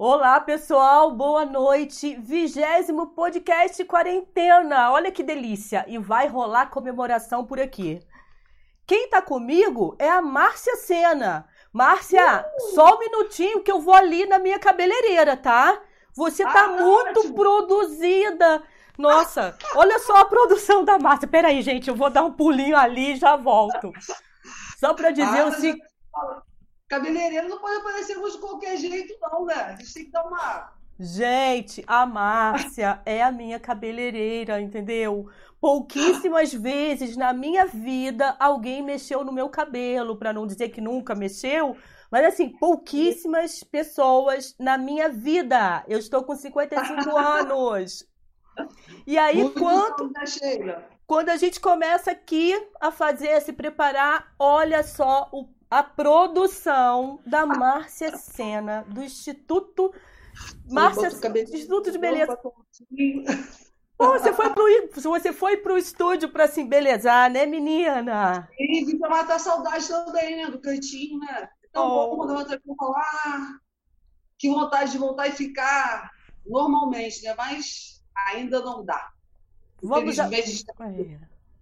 Olá, pessoal, boa noite. Vigésimo podcast quarentena. Olha que delícia! E vai rolar comemoração por aqui. Quem tá comigo é a Márcia Sena. Márcia, uh! só um minutinho que eu vou ali na minha cabeleireira, tá? Você tá ah, muito produzida. Nossa, olha só a produção da Márcia. Peraí, gente, eu vou dar um pulinho ali e já volto. Só pra dizer ah, o seguinte. Cabeleireiro não pode aparecer de qualquer jeito, não, né? A gente tem que dar uma. Gente, a Márcia é a minha cabeleireira, entendeu? Pouquíssimas vezes na minha vida alguém mexeu no meu cabelo, para não dizer que nunca mexeu, mas assim, pouquíssimas pessoas na minha vida. Eu estou com 55 anos. E aí, Muito quando, quando a gente começa aqui a fazer, a se preparar, olha só o a produção da Márcia Sena, do Instituto Márcia Instituto de Beleza. Pô, você foi pro, você foi pro estúdio para se embelezar, né, menina? E vim pra matar saudade também, né, do cantinho, né? Então, oh. bom quando eu falar que vontade de voltar e ficar normalmente, né? Mas ainda não dá. Vamos, a... é.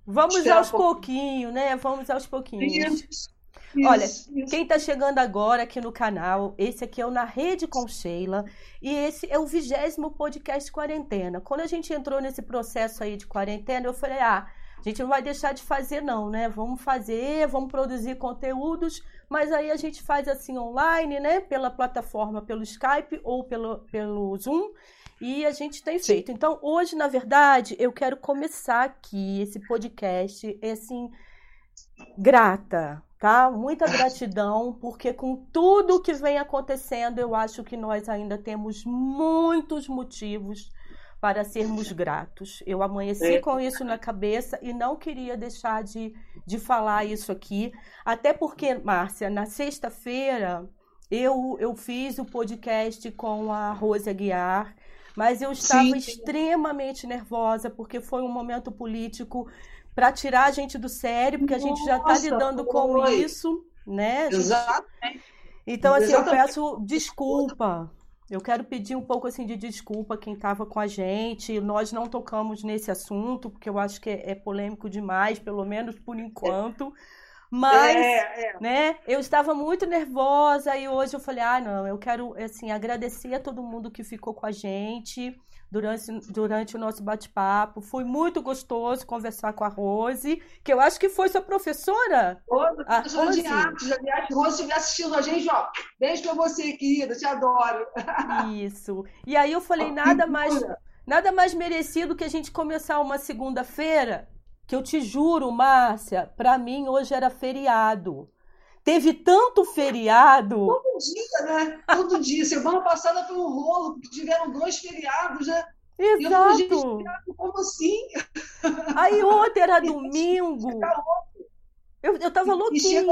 Vamos aos um pouquinhos, né? Vamos aos pouquinhos. Isso. Olha, isso. quem está chegando agora aqui no canal, esse aqui é o Na Rede com Sheila e esse é o vigésimo podcast quarentena. Quando a gente entrou nesse processo aí de quarentena, eu falei, ah, a gente não vai deixar de fazer não, né? Vamos fazer, vamos produzir conteúdos, mas aí a gente faz assim online, né? Pela plataforma, pelo Skype ou pelo, pelo Zoom. E a gente tem feito. Então, hoje, na verdade, eu quero começar aqui esse podcast, assim, grata, tá? Muita gratidão, porque com tudo que vem acontecendo, eu acho que nós ainda temos muitos motivos para sermos gratos. Eu amanheci é. com isso na cabeça e não queria deixar de, de falar isso aqui, até porque, Márcia, na sexta-feira eu, eu fiz o podcast com a Rose Aguiar, mas eu estava sim. extremamente nervosa porque foi um momento político para tirar a gente do sério, porque a gente já está lidando foi. com isso, né? Exatamente. Então, assim, Exatamente. eu peço desculpa. Eu quero pedir um pouco assim de desculpa quem estava com a gente. Nós não tocamos nesse assunto, porque eu acho que é, é polêmico demais, pelo menos por enquanto. Mas, é, é. né, eu estava muito nervosa e hoje eu falei, ah, não, eu quero, assim, agradecer a todo mundo que ficou com a gente durante, durante o nosso bate-papo. Foi muito gostoso conversar com a Rose, que eu acho que foi sua professora. Rose, a professora Rose. de arte, Rose estiver assistindo a gente, ó, beijo pra você, querida, te adoro. Isso. E aí eu falei, nada mais, nada mais merecido que a gente começar uma segunda-feira, que eu te juro, Márcia, para mim hoje era feriado. Teve tanto feriado. Todo dia, né? Todo dia. Semana passada foi um rolo, tiveram dois feriados, né? Exato. Eu falei, como assim? Aí ontem era domingo. Eu, eu tava louquinha.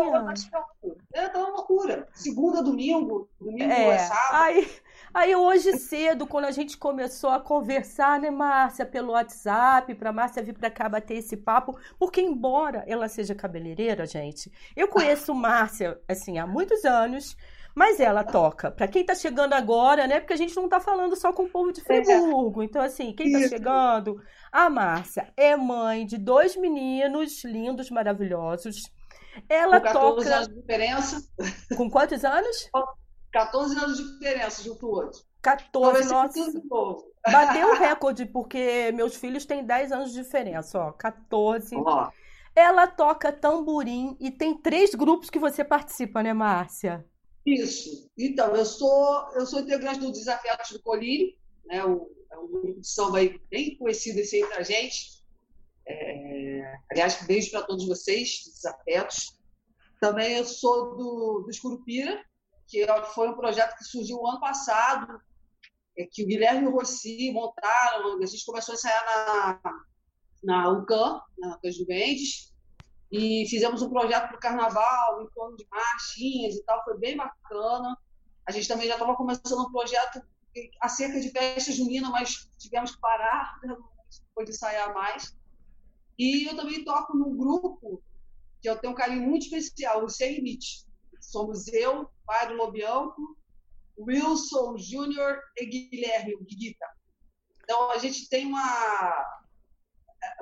É, tava uma loucura. Segunda, domingo, domingo é, é sábado. Aí, aí hoje cedo, quando a gente começou a conversar, né, Márcia, pelo WhatsApp, pra Márcia vir pra cá bater esse papo, porque embora ela seja cabeleireira, gente, eu conheço Márcia, assim, há muitos anos, mas ela toca. Para quem tá chegando agora, né? Porque a gente não tá falando só com o povo de é. Friburgo. Então, assim, quem tá chegando, a Márcia é mãe de dois meninos lindos, maravilhosos. Ela com 14 toca. anos de diferença. Com quantos anos? 14 anos de diferença junto outro. 14, nossa. Bateu o recorde, porque meus filhos têm 10 anos de diferença, ó. 14. Ó. Ela toca tamborim e tem três grupos que você participa, né, Márcia? Isso. Então, eu sou, eu sou integrante do Desafiados do Colírio, né? O, é um grupo de samba bem conhecido esse entre a gente. É, aliás, beijo para todos vocês, Desafiados. Também eu sou do, do Escurupira, que é, foi um projeto que surgiu ano passado, é, que o Guilherme e o Rossi montaram. A gente começou a ensaiar na, na UCAM, na Cães Mendes, e fizemos um projeto para o carnaval, em torno de marchinhas e tal, foi bem bacana. A gente também já estava começando um projeto acerca de festa junina, mas tivemos que parar, né? não pôde ensaiar mais. E eu também toco num grupo que eu tenho um carinho muito especial, o Sem Limite. Somos eu, Padre Lobianco Wilson Júnior e Guilherme Guiguita. Então, a gente tem uma,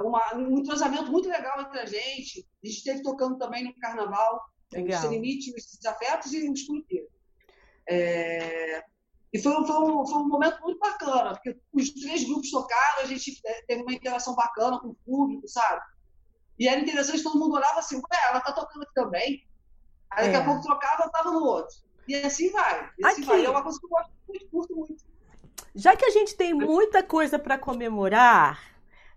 uma, um entrosamento muito legal entre a gente. A gente esteve tocando também no Carnaval, legal. o Sem Limite, os Desafetos e o Escuteiro. É, e foi, foi, um, foi um momento muito bacana, porque os três grupos tocaram, a gente é, teve uma interação bacana com o público, sabe? E era interessante, todo mundo olhava assim, ué, ela tá tocando aqui também. Aí daqui é. a pouco trocava, tava no outro. E assim vai. E assim aqui. vai. É uma coisa que eu gosto muito, curto muito. Já que a gente tem muita coisa para comemorar,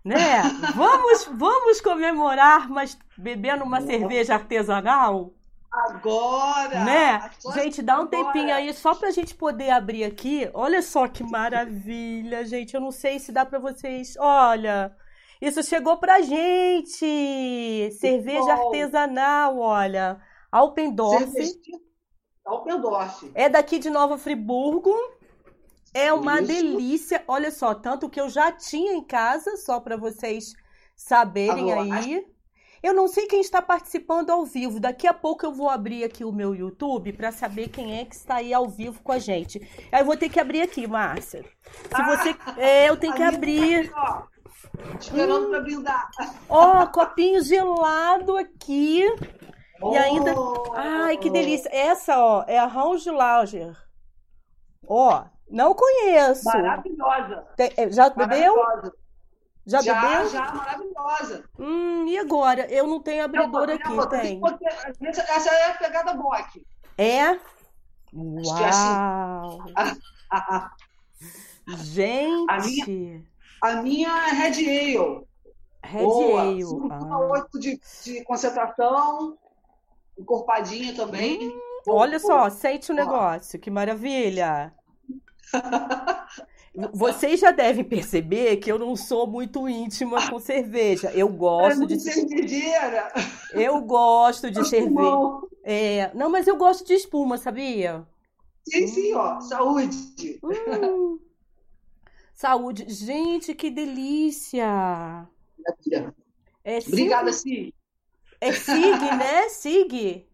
né? Vamos, vamos comemorar, mas bebendo uma cerveja artesanal? Agora! Né? Gente, dá um agora. tempinho aí só pra gente poder abrir aqui. Olha só que maravilha, gente. Eu não sei se dá pra vocês. Olha, isso chegou pra gente! Cerveja artesanal, olha. Alpendorf. Alpendorf. É daqui de Nova Friburgo. É uma Isso. delícia. Olha só, tanto que eu já tinha em casa, só para vocês saberem Agora, aí. Eu não sei quem está participando ao vivo. Daqui a pouco eu vou abrir aqui o meu YouTube para saber quem é que está aí ao vivo com a gente. Aí eu vou ter que abrir aqui, Márcia. Se ah, você, é, eu tenho que abrir. Tá esperando hum. para brindar. Ó, copinho gelado aqui. Oh. E ainda. Ai, que delícia. Essa, ó, é a Range Lager. Ó, não conheço. Maravilhosa. Tem, é, já bebeu? Já, já bebeu? Já, maravilhosa. Hum, e agora? Eu não tenho abridor aqui, não, tem. Essa é a pegada Bock. É? é assim. Uau! Gente! A minha, a minha é Red Ale. Red Boa. Ale. 5,8 ah. de, de concentração, encorpadinha também. Hum, olha só, sente o negócio, que maravilha! Vocês já devem perceber que eu não sou muito íntima com cerveja. Eu gosto é de cervejeira. Eu gosto de cerveja. É... Não, mas eu gosto de espuma, sabia? Sim, sim, ó. Saúde. Hum. Saúde. Gente, que delícia. É Obrigada, Sig. É Sig, né? Sig.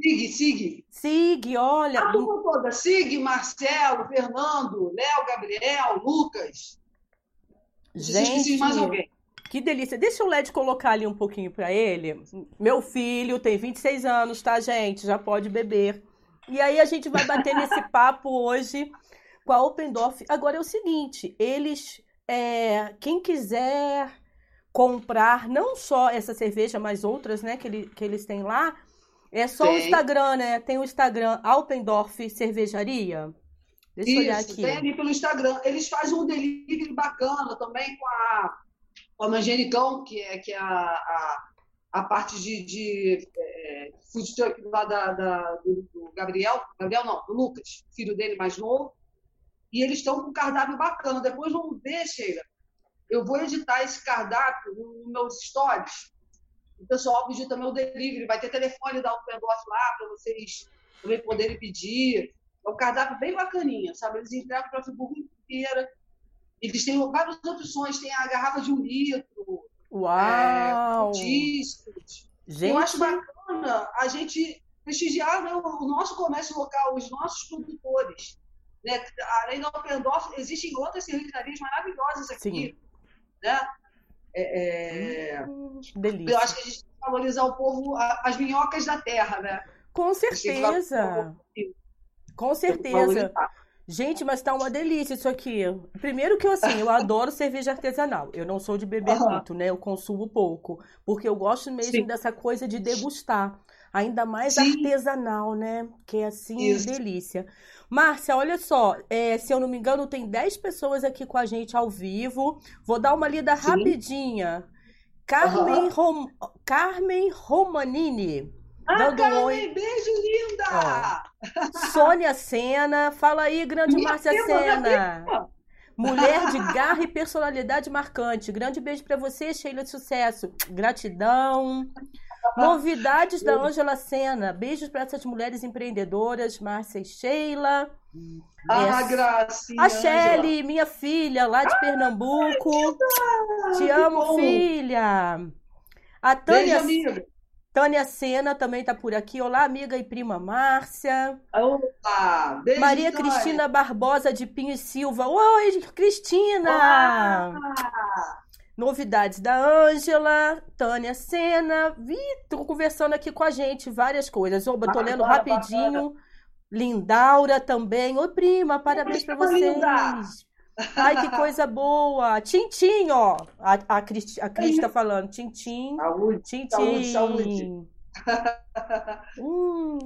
Sig, Sig. Sig, olha. A turma toda. Sig, Marcelo, Fernando, Léo, Gabriel, Lucas. Gente, mais alguém. Que delícia. Deixa o LED colocar ali um pouquinho para ele. Meu filho tem 26 anos, tá, gente? Já pode beber. E aí a gente vai bater nesse papo hoje com a Opendorf. Agora é o seguinte, eles, é, quem quiser comprar não só essa cerveja, mas outras, né, que, ele, que eles têm lá, é só tem. o Instagram, né? Tem o Instagram Alpendorf Cervejaria. Deixa Isso, eu olhar aqui. tem ali pelo Instagram. Eles fazem um delivery bacana também com a, com a Manjericão, que é, que é a, a, a parte de, de é, food truck lá da, da do, do, Gabriel. Gabriel não, do Lucas, filho dele mais novo. E eles estão com um cardápio bacana. Depois vamos ver, Sheila. Eu vou editar esse cardápio nos meus stories o pessoal pediu também o delivery, vai ter telefone da Outdoors lá para vocês também poderem pedir. É um cardápio bem bacaninha, sabe? Eles entregam para a Friburgo inteira. Eles têm várias opções, tem a garrafa de um litro. Uau! É, discos. Gente... Eu acho bacana a gente prestigiar né, o nosso comércio local, os nossos produtores. Né? Além da Oppendorf, existem outras cervejarias maravilhosas aqui. Sim. Né? É, é, hum, delícia. Eu acho que a gente tem que valorizar o povo, as minhocas da terra, né? Com certeza. Com certeza. Gente, mas tá uma delícia isso aqui. Primeiro que eu, assim, eu adoro cerveja artesanal. Eu não sou de beber uhum. muito, né? Eu consumo pouco. Porque eu gosto mesmo Sim. dessa coisa de degustar. Ainda mais Sim. artesanal, né? Que é assim, isso. delícia. Márcia, olha só, é, se eu não me engano, tem 10 pessoas aqui com a gente ao vivo. Vou dar uma lida Sim. rapidinha. Carmen, uhum. Rom... Carmen Romanini. Ah, dando Carmen, oi. beijo, linda! Sônia Sena. Fala aí, grande Minha Márcia Sena. Mulher de garra e personalidade marcante. Grande beijo para você, Sheila de sucesso. Gratidão. Novidades da Ângela Sena. Beijos para essas mulheres empreendedoras, Márcia e Sheila. Ah, é, gracinha. A Shelly, minha filha, lá de ah, Pernambuco. Te amo, filha. A Tânia, Beijo, Tânia Sena também está por aqui. Olá, amiga e prima Márcia. Olá, beijo, Maria Tânia. Cristina Barbosa de Pinho e Silva. Oi, Cristina! Olá. Novidades da Ângela, Tânia Sena. Vitor conversando aqui com a gente várias coisas. Oba, tô lendo rapidinho. Lindaura também. Oi, prima, parabéns para vocês. Ai, que coisa boa. Tintim, ó. A, a, Cris, a Cris tá falando. Tintim. Saúde. Tintim. Saúde, saúde. hum.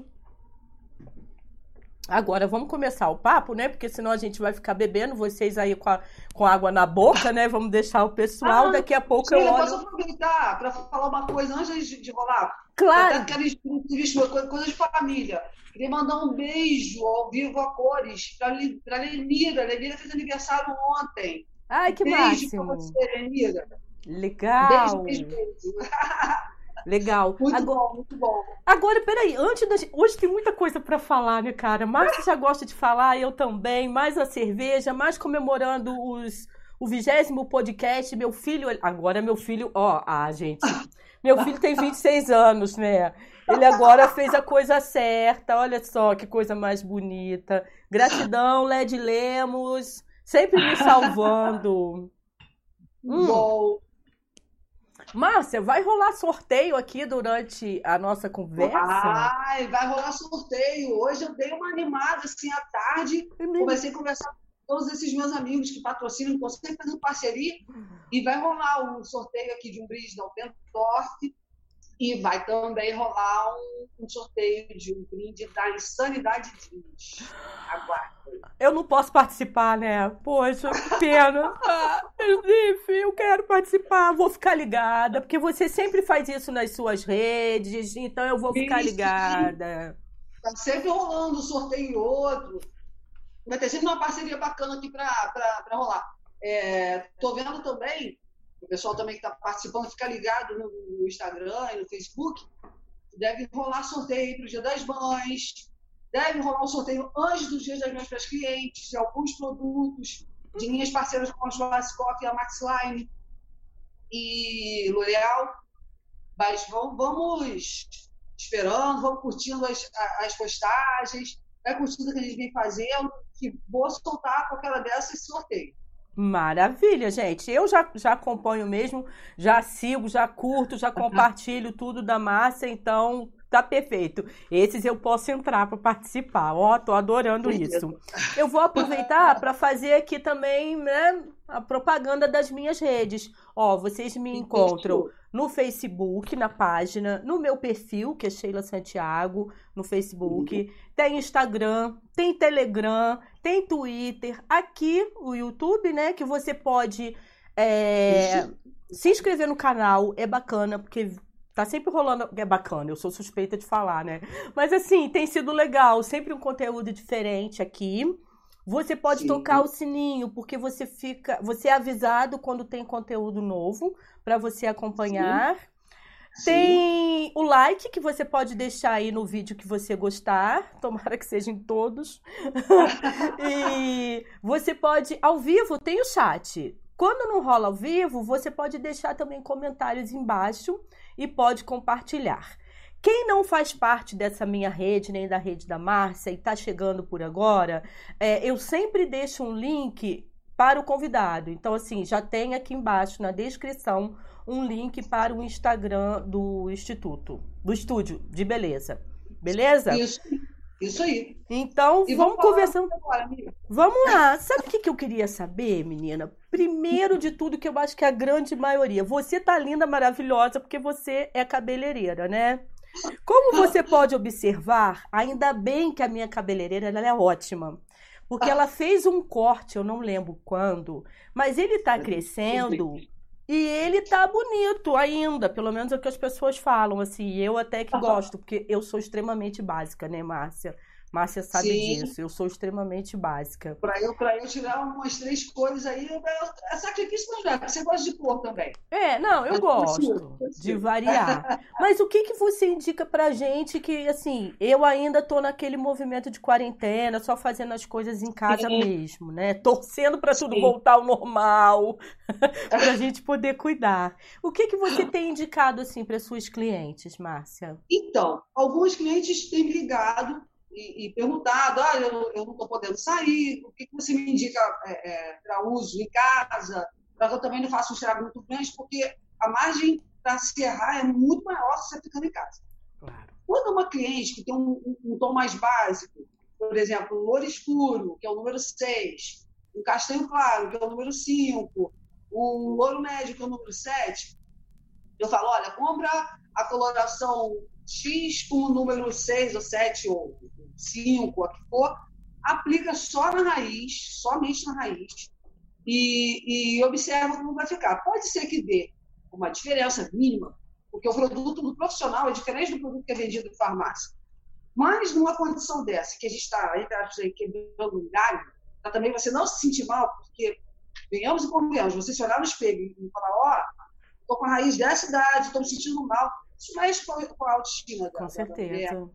Agora vamos começar o papo, né? Porque senão a gente vai ficar bebendo, vocês aí com, a, com água na boca, né? Vamos deixar o pessoal. Ah, Daqui a pouco sim, eu olho. Posso aproveitar para falar uma coisa antes de, de rolar? Claro. Eu quero coisa de família. Queria mandar um beijo ao vivo a cores para Lenira. Lenira fez aniversário ontem. Ai, que beijo máximo. Beijo você, Lenira. Legal. Beijo, beijo, beijo. Legal. Muito agora, bom, muito bom. Agora, peraí, antes da Hoje tem muita coisa para falar, né, cara? Márcia já gosta de falar, eu também. Mais a cerveja, mais comemorando os, o vigésimo podcast. Meu filho. Agora, meu filho. Ó, ah, gente. Meu filho tem 26 anos, né? Ele agora fez a coisa certa. Olha só que coisa mais bonita. Gratidão, Led Lemos, sempre me salvando. Hum. Bom. Márcia, vai rolar sorteio aqui durante a nossa conversa? Ai, vai rolar sorteio. Hoje eu dei uma animada assim à tarde. Comecei a conversar com todos esses meus amigos que patrocinam, estão sempre fazendo parceria. E vai rolar um sorteio aqui de um brinde da Altendorf. E vai também rolar um, um, sorteio de um brinde da Insanidade Jeans. Aguarde. Eu não posso participar, né? Poxa, que pena. ah, eu quero participar. Vou ficar ligada, porque você sempre faz isso nas suas redes, então eu vou ficar ligada. Tá sempre rolando um sorteio e outro. Vai ter sempre uma parceria bacana aqui para rolar. É, tô vendo também o pessoal também que está participando, fica ligado no, no, Instagram e no Facebook. Deve rolar sorteio para o Dia das Mães, deve rolar um sorteio antes dos Dias das Mães para as clientes, de alguns produtos de linhas parceiras como a Schwarzkopf e a Maxline e L'Oreal. Mas vamos, vamos, esperando, vamos curtindo as, as postagens, vai curtindo o que a gente vem fazendo, que vou soltar qualquer dessas sorteio. Maravilha, gente. Eu já, já acompanho mesmo, já sigo, já curto, já compartilho tudo da Márcia, então tá perfeito. Esses eu posso entrar para participar. Ó, tô adorando isso. Eu vou aproveitar para fazer aqui também, né, a propaganda das minhas redes. Ó, vocês me encontram no Facebook, na página, no meu perfil, que é Sheila Santiago, no Facebook, uhum. tem Instagram, tem Telegram, tem Twitter, aqui o YouTube, né? Que você pode é, se inscrever no canal, é bacana, porque tá sempre rolando. É bacana, eu sou suspeita de falar, né? Mas assim, tem sido legal, sempre um conteúdo diferente aqui. Você pode Sim. tocar o sininho, porque você fica, você é avisado quando tem conteúdo novo para você acompanhar. Sim. Tem Sim. o like que você pode deixar aí no vídeo que você gostar, tomara que sejam todos. e você pode, ao vivo, tem o chat. Quando não rola ao vivo, você pode deixar também comentários embaixo e pode compartilhar. Quem não faz parte dessa minha rede, nem da rede da Márcia, e está chegando por agora, é, eu sempre deixo um link para o convidado. Então, assim, já tem aqui embaixo na descrição um link para o Instagram do Instituto, do Estúdio de Beleza. Beleza? Isso. Isso aí. Então, e vamos, conversando. Agora, vamos lá. Sabe o que, que eu queria saber, menina? Primeiro de tudo, que eu acho que a grande maioria. Você tá linda, maravilhosa, porque você é cabeleireira, né? Como você pode observar, ainda bem que a minha cabeleireira ela é ótima. Porque ela fez um corte, eu não lembro quando, mas ele está crescendo e ele tá bonito ainda, pelo menos é o que as pessoas falam, assim. Eu até que gosto, porque eu sou extremamente básica, né, Márcia? Márcia sabe Sim. disso. Eu sou extremamente básica. Para eu, eu tirar umas três cores aí, é sacrifício, mas não é. Você gosta de cor também. É, não, eu, eu gosto de variar. mas o que, que você indica pra gente que, assim, eu ainda tô naquele movimento de quarentena, só fazendo as coisas em casa Sim. mesmo, né? Torcendo para tudo voltar ao normal, pra gente poder cuidar. O que, que você tem indicado, assim, para suas clientes, Márcia? Então, alguns clientes têm ligado e, e perguntado, ah, eu, eu não estou podendo sair, o que, que você me indica é, é, para uso em casa, para que eu também não faça um estrago muito grande, porque a margem para se errar é muito maior se você ficando em casa. Claro. Quando uma cliente que tem um, um, um tom mais básico, por exemplo, um ouro escuro, que é o número 6, um castanho claro, que é o número 5, um ouro médio, que é o número 7, eu falo, olha, compra a coloração X com o número 6 ou 7 ou 5, o que for, aplica só na raiz, somente na raiz, e, e observa como vai ficar. Pode ser que dê uma diferença mínima, porque o produto do profissional é diferente do produto que é vendido em farmácia. Mas numa condição dessa, que a gente está aí quebrando um galho, também você não se sentir mal, porque venhamos e convenhamos, você se olhar no espelho e falar, ó, oh, estou com a raiz dessa idade, estou me sentindo mal, isso mexe com a autoestima com certeza.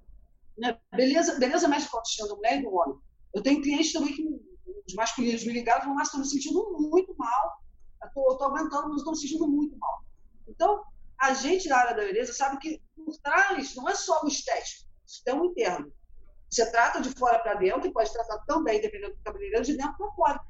Né? Beleza, beleza mexe com a autoestima da mulher e do homem. Eu tenho clientes também que os masculinos me ligaram e falaram, mas estou me sentindo muito mal, estou aguentando, mas estou me sentindo muito mal. Então, a gente da área da beleza sabe que por trás não é só o estético, isso tem um interno. Você trata de fora para dentro e pode tratar também, dependendo do cabeleireiro, de dentro para fora.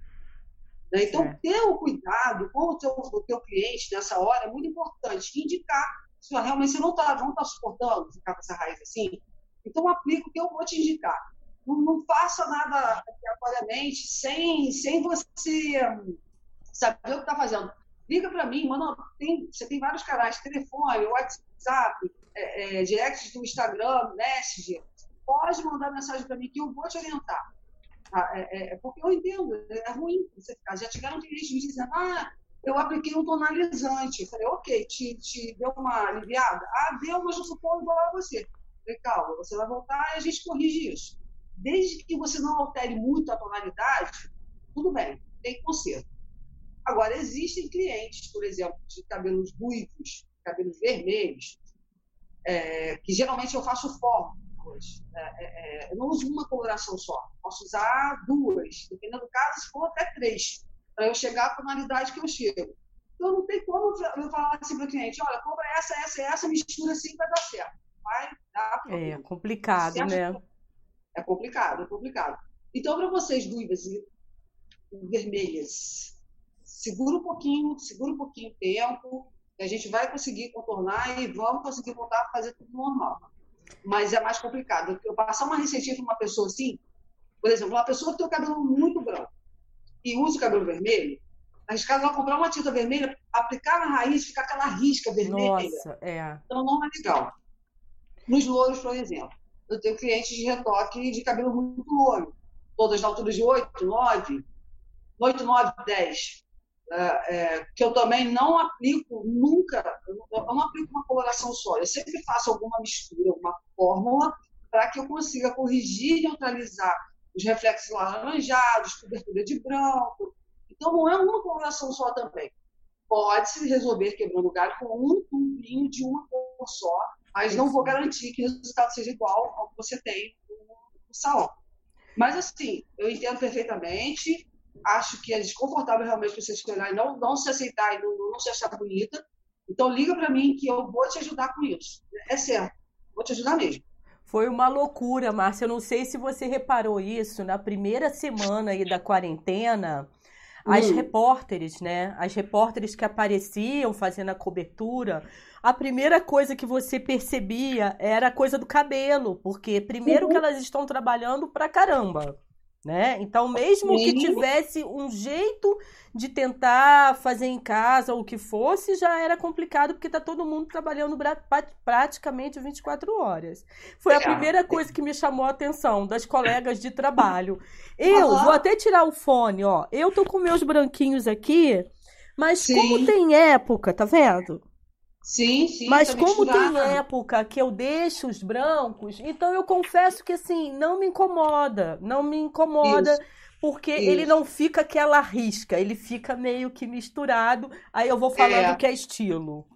Né? Então, é. ter o cuidado com o teu, o teu cliente nessa hora é muito importante. Indicar se realmente você não está não tá suportando ficar com essa raiz assim, então aplica o que eu vou te indicar. Não, não faça nada aleatoriamente sem, sem você saber o que está fazendo. Liga para mim, manda, tem, você tem vários canais, telefone, WhatsApp, é, é, direct do Instagram, Messenger. Pode mandar mensagem para mim que eu vou te orientar. Tá? É, é, é, porque eu entendo, é ruim você ficar. Já tiveram clientes me dizendo, ah, eu apliquei um tonalizante. Eu falei, ok, te, te deu uma aliviada? Ah, deu, mas eu sou igual a você. Falei, calma, você vai voltar e a gente corrige isso. Desde que você não altere muito a tonalidade, tudo bem, tem conserto. Agora, existem clientes, por exemplo, de cabelos ruivos, cabelos vermelhos, é, que geralmente eu faço forma hoje. É, é, é, eu não uso uma coloração só, posso usar duas, dependendo do caso, se for até três, para eu chegar à tonalidade que eu chego. Então, não tem como eu falar assim para o cliente: olha, compra essa, essa e essa, mistura assim vai dar certo vai dar É complicado, né? É complicado, é complicado. Então, para vocês duas e vermelhas, segura um pouquinho, segura um pouquinho o tempo, a gente vai conseguir contornar e vamos conseguir voltar a fazer tudo normal. Mas é mais complicado. Eu passar uma receitinha para uma pessoa assim, por exemplo, uma pessoa que tem o cabelo muito branco e usa o cabelo vermelho, arriscado ela comprar uma tinta vermelha, aplicar na raiz, ficar aquela risca vermelha. Nossa, é. Então não é legal. Nos louros, por exemplo, eu tenho clientes de retoque de cabelo muito louro, todas na altura de 8, 9, 8, 9, 10. É, é, que eu também não aplico nunca, eu não aplico uma coloração só, eu sempre faço alguma mistura, alguma fórmula, para que eu consiga corrigir e neutralizar os reflexos laranjados, cobertura de branco. Então, não é uma coloração só também. Pode-se resolver quebrando o galho com um tubinho de uma cor só, mas não vou garantir que o resultado seja igual ao que você tem no salão. Mas, assim, eu entendo perfeitamente, acho que é desconfortável realmente você escolher e não, não se aceitar e não, não se achar bonita. Então, liga para mim que eu vou te ajudar com isso. É certo, vou te ajudar mesmo. Foi uma loucura, Márcia. Eu não sei se você reparou isso. Na primeira semana aí da quarentena, as hum. repórteres, né? As repórteres que apareciam fazendo a cobertura, a primeira coisa que você percebia era a coisa do cabelo, porque primeiro uhum. que elas estão trabalhando pra caramba. Né? Então, mesmo Sim. que tivesse um jeito de tentar fazer em casa ou o que fosse, já era complicado porque tá todo mundo trabalhando praticamente 24 horas. Foi a é. primeira coisa que me chamou a atenção das colegas de trabalho. Eu vou até tirar o fone, ó. Eu tô com meus branquinhos aqui, mas Sim. como tem época, tá vendo? Sim, sim. Mas como tem época que eu deixo os brancos, então eu confesso que assim, não me incomoda. Não me incomoda. Isso. Porque Isso. ele não fica aquela risca, ele fica meio que misturado. Aí eu vou falando é. que é estilo.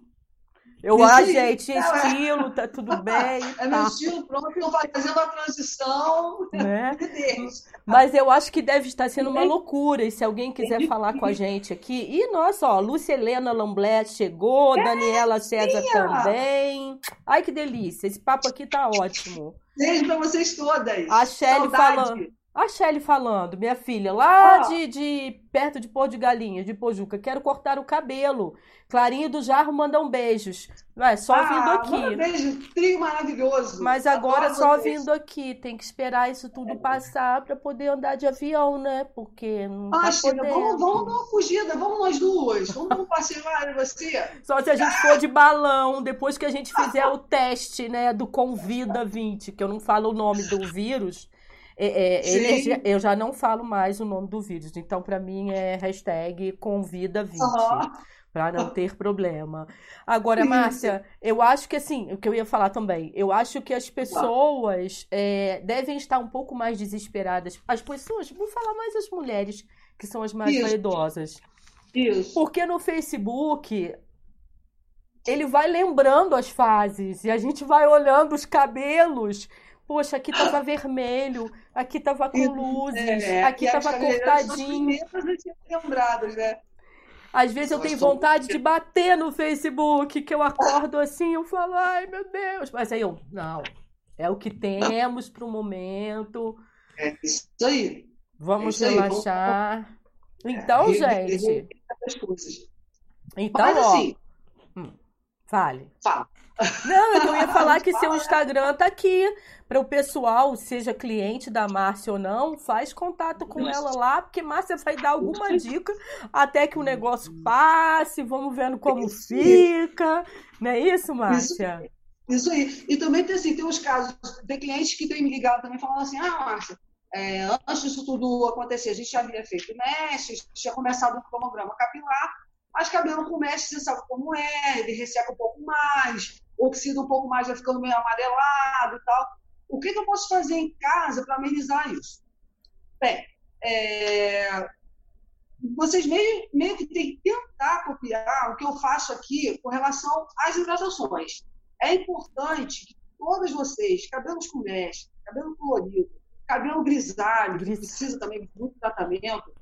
Eu, ah, gente, estilo, tá tudo bem. É meu estilo, pronto, eu vou fazendo a transição. Né? Mas eu acho que deve estar sendo uma loucura. E se alguém quiser falar com a gente aqui. E nossa, ó, Lúcia Helena Lamblé chegou, é, Daniela César sim, também. Ai, que delícia. Esse papo aqui tá ótimo. Beijo pra vocês todas. A Shelly falando. A Shelly falando, minha filha, lá oh. de, de perto de Pôr de Galinha, de Pojuca, quero cortar o cabelo. Clarinho do Jarro mandam beijos. Vai, só ah, vindo aqui. beijo, trio maravilhoso. Mas agora Adoro só vindo aqui. Tem que esperar isso tudo passar para poder andar de avião, né? Porque não ah, tá Chega, vamos, vamos dar uma fugida, vamos nós duas. Vamos um passeio lá, você. Só se a gente for de balão, depois que a gente fizer o teste, né, do Convida 20, que eu não falo o nome do vírus. É, é, eu já não falo mais o nome do vírus, então para mim é hashtag convida20, uhum. para não ter problema. Agora, Márcia, eu acho que assim, o que eu ia falar também, eu acho que as pessoas é, devem estar um pouco mais desesperadas. As pessoas, vou falar mais as mulheres, que são as mais vaidosas. Isso. Porque no Facebook ele vai lembrando as fases e a gente vai olhando os cabelos Poxa, aqui tava vermelho, aqui tava com luzes, é, aqui tava cortadinho. Lembrados, né? Às vezes eu tenho vontade de bater no Facebook, que eu acordo assim, eu falo, ai meu Deus. Mas aí eu, não, é o que temos para o momento. É isso aí. Vamos é isso relaxar. Aí. Então, é, gente. Então, Mas, ó. Assim, hum, fale. Fala. Não, eu ia falar que seu Instagram tá aqui para o pessoal, seja cliente da Márcia ou não, faz contato com ela lá, porque Márcia vai dar alguma dica até que o negócio passe, vamos vendo como fica. Não é isso, Márcia? Isso, isso aí. E também tem, assim, tem uns casos, tem clientes que têm me ligado também falando assim, ah, Márcia, é, antes disso tudo acontecer, a gente já havia feito mesh, tinha começado um cronograma capilar, mas cabelo com mesh, você sabe como é, ele resseca um pouco mais, oxida um pouco mais, vai ficando meio amarelado e tal. O que, que eu posso fazer em casa para amenizar isso? Bem, é, vocês meio, meio que têm que tentar copiar o que eu faço aqui com relação às hidratações. É importante que todas vocês, cabelos com mesh, cabelo colorido, cabelo grisalho, que precisa também de muito tratamento.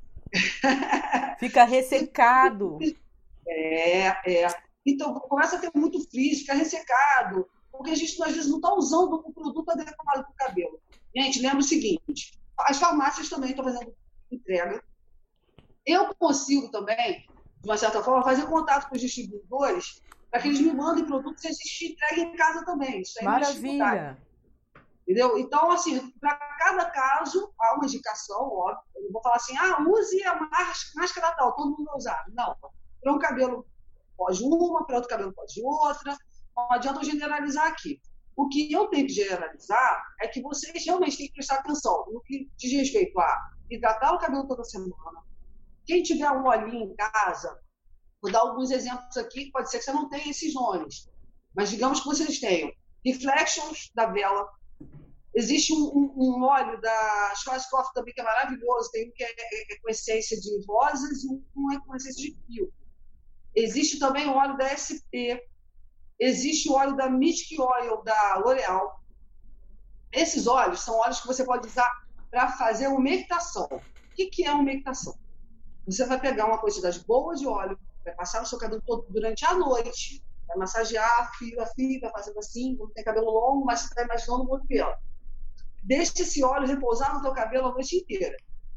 Fica ressecado. É, é. Então, começa a ter muito frizz, fica ressecado, porque a gente, às vezes, não está usando o produto adequado para o cabelo. Gente, lembra o seguinte, as farmácias também estão fazendo entrega. Eu consigo também, de uma certa forma, fazer contato com os distribuidores para que eles me mandem produtos e a gente entregue em casa também. Isso aí é Maravilha! Entendeu? Então, assim, para cada caso, há uma indicação, óbvio. Eu não vou falar assim, ah, use a máscara tal, todo mundo vai usar. Não. Para um cabelo pode uma, para outro cabelo pode outra. Não adianta generalizar aqui. O que eu tenho que generalizar é que vocês realmente têm que prestar atenção no que diz respeito a hidratar o cabelo toda semana. Quem tiver um olhinho em casa, vou dar alguns exemplos aqui, pode ser que você não tenha esses nomes, mas digamos que vocês tenham Reflections da Vela. Existe um, um, um óleo da Schwarzkopf também que é maravilhoso, tem um que é, é, é com essência de rosas e um é com essência de fio. Existe também o óleo da SP. Existe o óleo da Mystic Oil da L'Oreal. Esses óleos são óleos que você pode usar para fazer umectação. O que, que é umectação? Você vai pegar uma quantidade boa de óleo, vai passar no seu cabelo todo durante a noite, vai massagear fio a fio, vai fazendo assim, quando tem cabelo longo, mas você está imaginando muito pelo. Deixe esse óleo repousar no teu cabelo a noite inteira.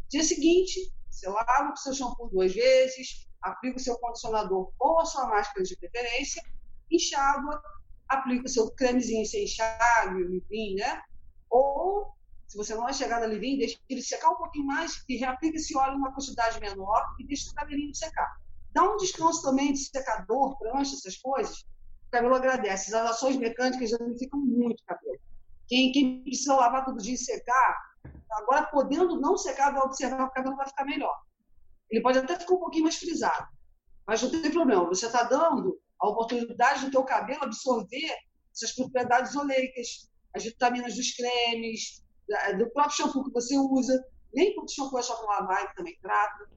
Dia seguinte, você lava com seu shampoo duas vezes, aplica o seu condicionador ou a sua máscara de preferência, enxágua, aplica o seu cremezinho sem enxágue, livin, né? Ou, se você não é chegado a livin, deixa ele secar um pouquinho mais e reaplica esse óleo em uma quantidade menor e deixa o cabelinho secar. Dá um descanso também de secador, prancha, essas coisas. O cabelo agradece. As ações mecânicas já ficam muito cabelo. Quem, quem precisa lavar todo dia e secar, agora podendo não secar, vai observar que o cabelo vai ficar melhor. Ele pode até ficar um pouquinho mais frisado, mas não tem problema. Você está dando a oportunidade do teu cabelo absorver essas propriedades oleicas, as vitaminas dos cremes, do próprio shampoo que você usa. Nem todo shampoo é só lavar, que também trata.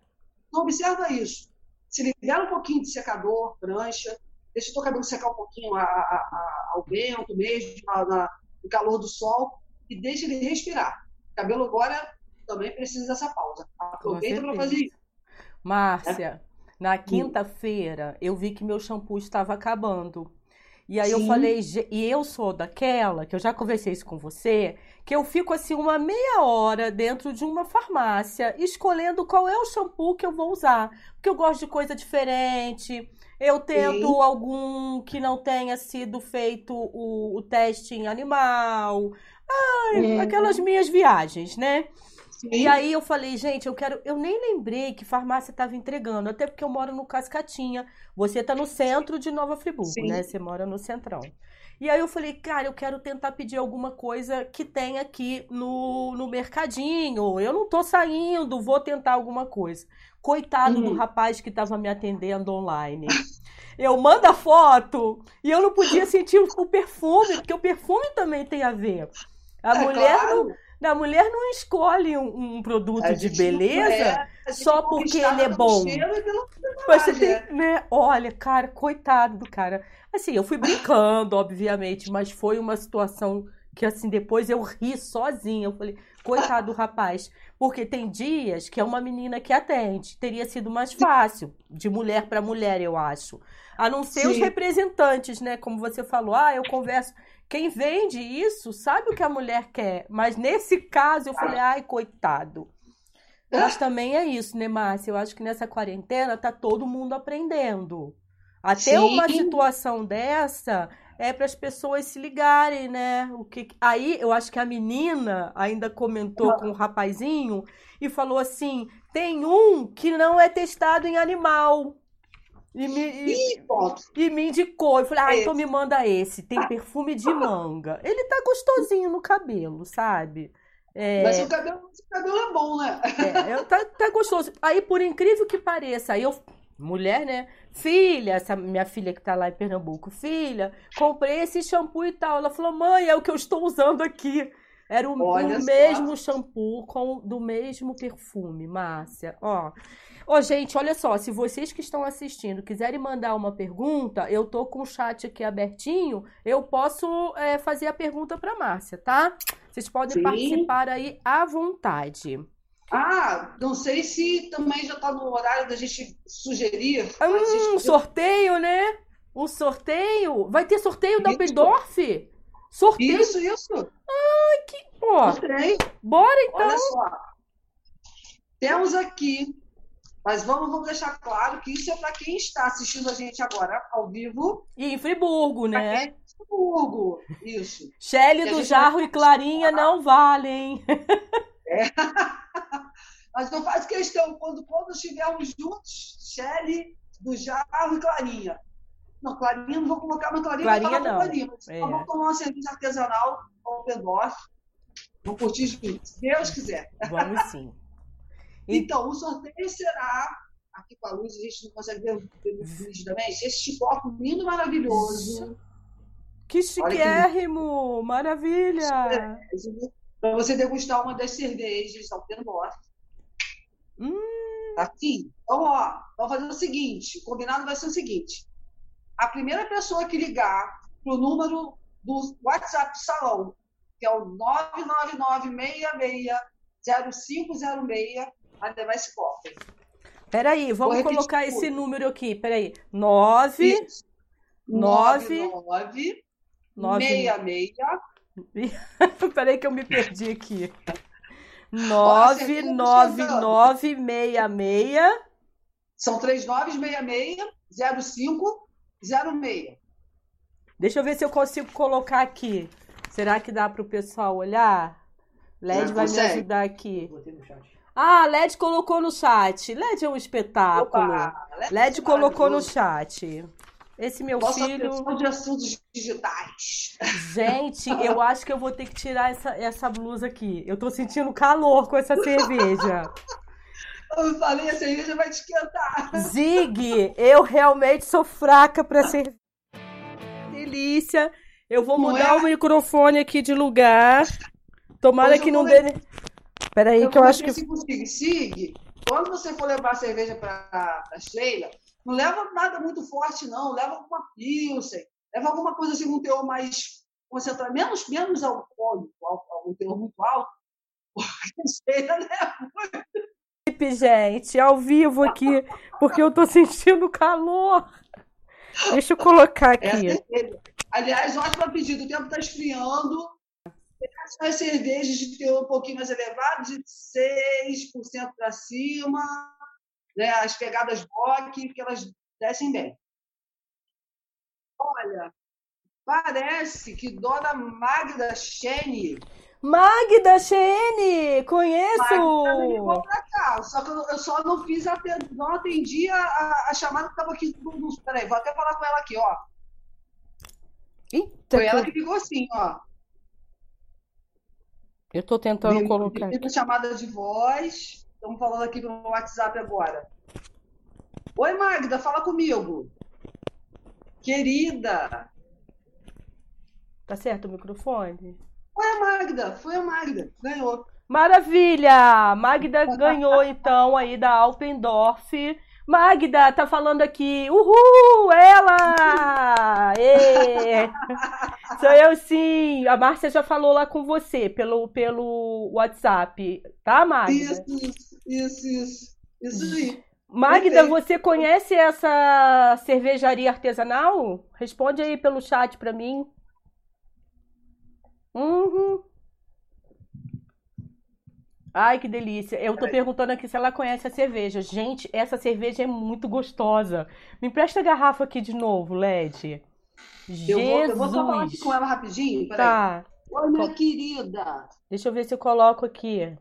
Então, observa isso. Se libera um pouquinho de secador, prancha, deixa o teu cabelo secar um pouquinho a, a, a, ao vento mesmo, na, no calor do sol, e deixa ele respirar. O cabelo agora também precisa dessa pausa. Aproveita para fazer isso. Márcia, é? na quinta-feira eu vi que meu shampoo estava acabando. E aí Sim. eu falei, e eu sou daquela, que eu já conversei isso com você, que eu fico assim uma meia hora dentro de uma farmácia escolhendo qual é o shampoo que eu vou usar. Porque eu gosto de coisa diferente. Eu tento Sim. algum que não tenha sido feito o, o teste em animal. Ai, aquelas minhas viagens, né? Sim. E aí eu falei, gente, eu quero. Eu nem lembrei que farmácia estava entregando, até porque eu moro no Cascatinha. Você está no centro de Nova Friburgo, Sim. né? Você mora no centrão. E aí eu falei, cara, eu quero tentar pedir alguma coisa que tem aqui no, no mercadinho. Eu não tô saindo, vou tentar alguma coisa. Coitado uhum. do rapaz que estava me atendendo online. Eu mando a foto e eu não podia sentir o perfume, porque o perfume também tem a ver. A é mulher claro. não a mulher não escolhe um, um produto de beleza é, só porque ele é bom. Você tem, né? Olha, cara, coitado do cara. Assim, eu fui brincando, obviamente, mas foi uma situação que assim depois eu ri sozinha. Eu falei, coitado do rapaz, porque tem dias que é uma menina que atende, teria sido mais fácil de mulher para mulher, eu acho. A não ser Sim. os representantes, né? Como você falou, ah, eu converso quem vende isso sabe o que a mulher quer. Mas nesse caso eu falei, ai, coitado. Mas também é isso, né, Márcia? Eu acho que nessa quarentena tá todo mundo aprendendo. Até Sim. uma situação dessa é para as pessoas se ligarem, né? O que aí eu acho que a menina ainda comentou com o rapazinho e falou assim: tem um que não é testado em animal. E me, e, e me indicou. Eu falei, ah, então me manda esse. Tem perfume de manga. Ele tá gostosinho no cabelo, sabe? É... Mas o cabelo, o cabelo é bom, né? É, tá, tá gostoso. Aí, por incrível que pareça, aí eu. Mulher, né? Filha, essa minha filha que tá lá em Pernambuco, filha, comprei esse shampoo e tal. Ela falou, mãe, é o que eu estou usando aqui. Era o, o mesmo shampoo com do mesmo perfume, Márcia. Ó. Ô, oh, gente, olha só, se vocês que estão assistindo quiserem mandar uma pergunta, eu tô com o chat aqui abertinho, eu posso é, fazer a pergunta para Márcia, tá? Vocês podem Sim. participar aí à vontade. Ah, não sei se também já está no horário da gente sugerir. Hum, um sorteio, né? Um sorteio? Vai ter sorteio da Oppendorf? Sorteio? Isso, isso. Ai, que. Ó. Sorteio. Bora então. Olha só. Temos aqui mas vamos, vamos deixar claro que isso é para quem está assistindo a gente agora ao vivo. E em Friburgo, né? É Friburgo, isso. Shelly do Jarro e Clarinha não valem. É. Mas não faz questão, quando, quando estivermos juntos, Shelly do Jarro e Clarinha. Não, Clarinha não vou colocar, mas Clarinha, Clarinha não. Clarinha. É. Vamos tomar uma cerveja artesanal com o Pedófilo. Vamos curtir juntos, se Deus quiser. Vamos sim. Então, o sorteio será. Aqui com a luz, a gente não consegue ver o vídeo também. Este copo lindo, maravilhoso. Que chiquérrimo! Que... Maravilha! Para você degustar uma das cervejas, tá estão tendo bosta. Hum. Assim, então, ó, vamos fazer o seguinte: o combinado vai ser o seguinte. A primeira pessoa que ligar para o número do WhatsApp do Salão, que é o 999 66 0506 ademais correm. Peraí, vamos colocar tudo. esse número aqui. Peraí. 9, 9, 9, 66. Peraí, que eu me perdi aqui. 99966. São três noves, Deixa eu ver se eu consigo colocar aqui. Será que dá para o pessoal olhar? LED vai me ajudar aqui. Botei no chat. Ah, LED colocou no chat. LED é um espetáculo. Opa, LED, LED colocou no chat. Esse meu Nossa filho. de assuntos digitais. Gente, eu acho que eu vou ter que tirar essa, essa blusa aqui. Eu tô sentindo calor com essa cerveja. Eu falei, a cerveja vai te esquentar. Zig, eu realmente sou fraca para cerveja. Delícia. Eu vou mudar é? o microfone aqui de lugar. Tomara que não dê. Peraí, eu que eu acho que. Sig, Sig, quando você for levar a cerveja para a Sheila, não leva nada muito forte, não. Leva alguma pilsen, leva alguma coisa assim, um teor mais concentrado, menos, menos alcoólico, um teor muito alto, porque Sheila leva muito gente, ao vivo aqui, porque eu tô sentindo calor. Deixa eu colocar aqui. É Aliás, ótimo pedido. O tempo está esfriando. As cervejas de ter um pouquinho mais elevado, de 6% para cima, né? as pegadas bock, que elas descem bem. Olha, parece que Dona Magda Chene Magda Chene, conheço! Magda ligou pra cá, só que eu, eu só não fiz, atend... não atendi a, a, a chamada que estava aqui. Peraí, vou até falar com ela aqui, ó. Eita, Foi ela que ligou assim, ó. Eu tô tentando colocar. Fiz chamada de voz. Estamos falando aqui no WhatsApp agora. Oi, Magda, fala comigo. Querida. Tá certo o microfone? Foi a Magda, foi a Magda, ganhou. Maravilha! Magda ganhou então aí da Alpendorf. Magda tá falando aqui, uhul, ela! Ê! Sou eu sim. A Márcia já falou lá com você pelo, pelo WhatsApp, tá, Magda? Isso, isso, isso, isso. Aí. Magda, Perfeito. você conhece essa cervejaria artesanal? Responde aí pelo chat para mim. Uhum. Ai, que delícia. Eu tô perguntando aqui se ela conhece a cerveja. Gente, essa cerveja é muito gostosa. Me empresta a garrafa aqui de novo, Led. Jesus. Eu vou, eu vou só falar aqui com ela rapidinho. Peraí. Tá. Oi, minha querida. Deixa eu ver se eu coloco aqui.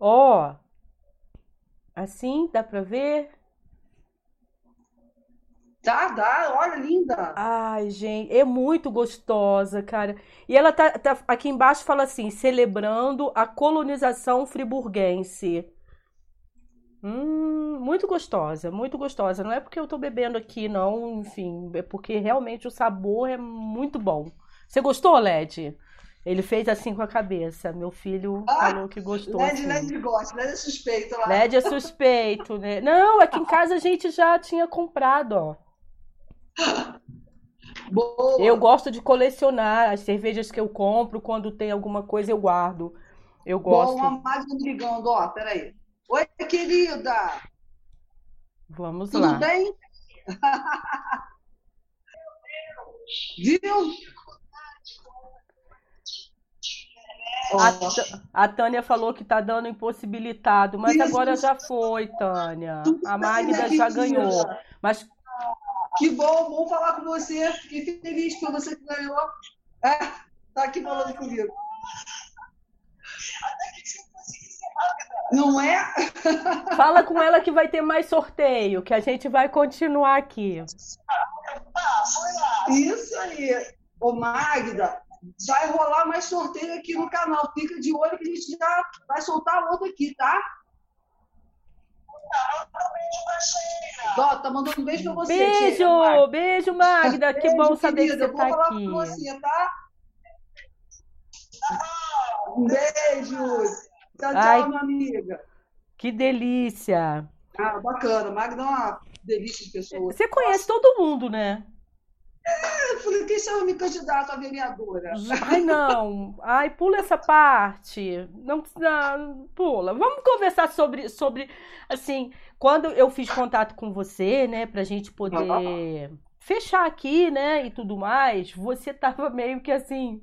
Ó. Assim, dá pra ver? Dá, dá, olha, linda. Ai, gente, é muito gostosa, cara. E ela tá, tá aqui embaixo fala assim, celebrando a colonização friburguense. Hum, muito gostosa, muito gostosa. Não é porque eu tô bebendo aqui, não, enfim, é porque realmente o sabor é muito bom. Você gostou, Led? Ele fez assim com a cabeça. Meu filho ah, falou que gostou. Led, assim. Led gosta, Led é suspeito lá. Led é suspeito, né? Não, aqui em casa a gente já tinha comprado, ó. Boa. Eu gosto de colecionar as cervejas que eu compro. Quando tem alguma coisa, eu guardo. Eu gosto. Bom, uma máquina ligando, ó, peraí. Oi, querida. Vamos Tudo lá. Tudo bem? Viu? A, a, Tânia falou que tá dando impossibilitado, mas agora já foi, Tânia. A Magda já ganhou. Mas que bom, bom falar com você. Fiquei feliz por você que ganhou. É, tá aqui falando comigo. Não é? Fala com ela que vai ter mais sorteio, que a gente vai continuar aqui. Isso aí. Ô, Magda, vai rolar mais sorteio aqui no canal. Fica de olho que a gente já vai soltar outro aqui, tá? Dó, tá mandando um beijo pra você. Beijo, tia, beijo, Magda. Beijo, que bom saber querida. que você tá falar aqui. Com você, tá? Um beijo. Tchau, tchau, Ai, minha amiga. Que delícia. Ah, bacana. Magda é uma delícia de pessoa. Você conhece todo mundo, né? É, eu falei, quem sabe eu me candidato a vereadora? Ai, não. Ai, pula essa parte. Não, não pula. Vamos conversar sobre, sobre, assim, quando eu fiz contato com você, né, pra gente poder fechar aqui, né, e tudo mais, você tava meio que assim,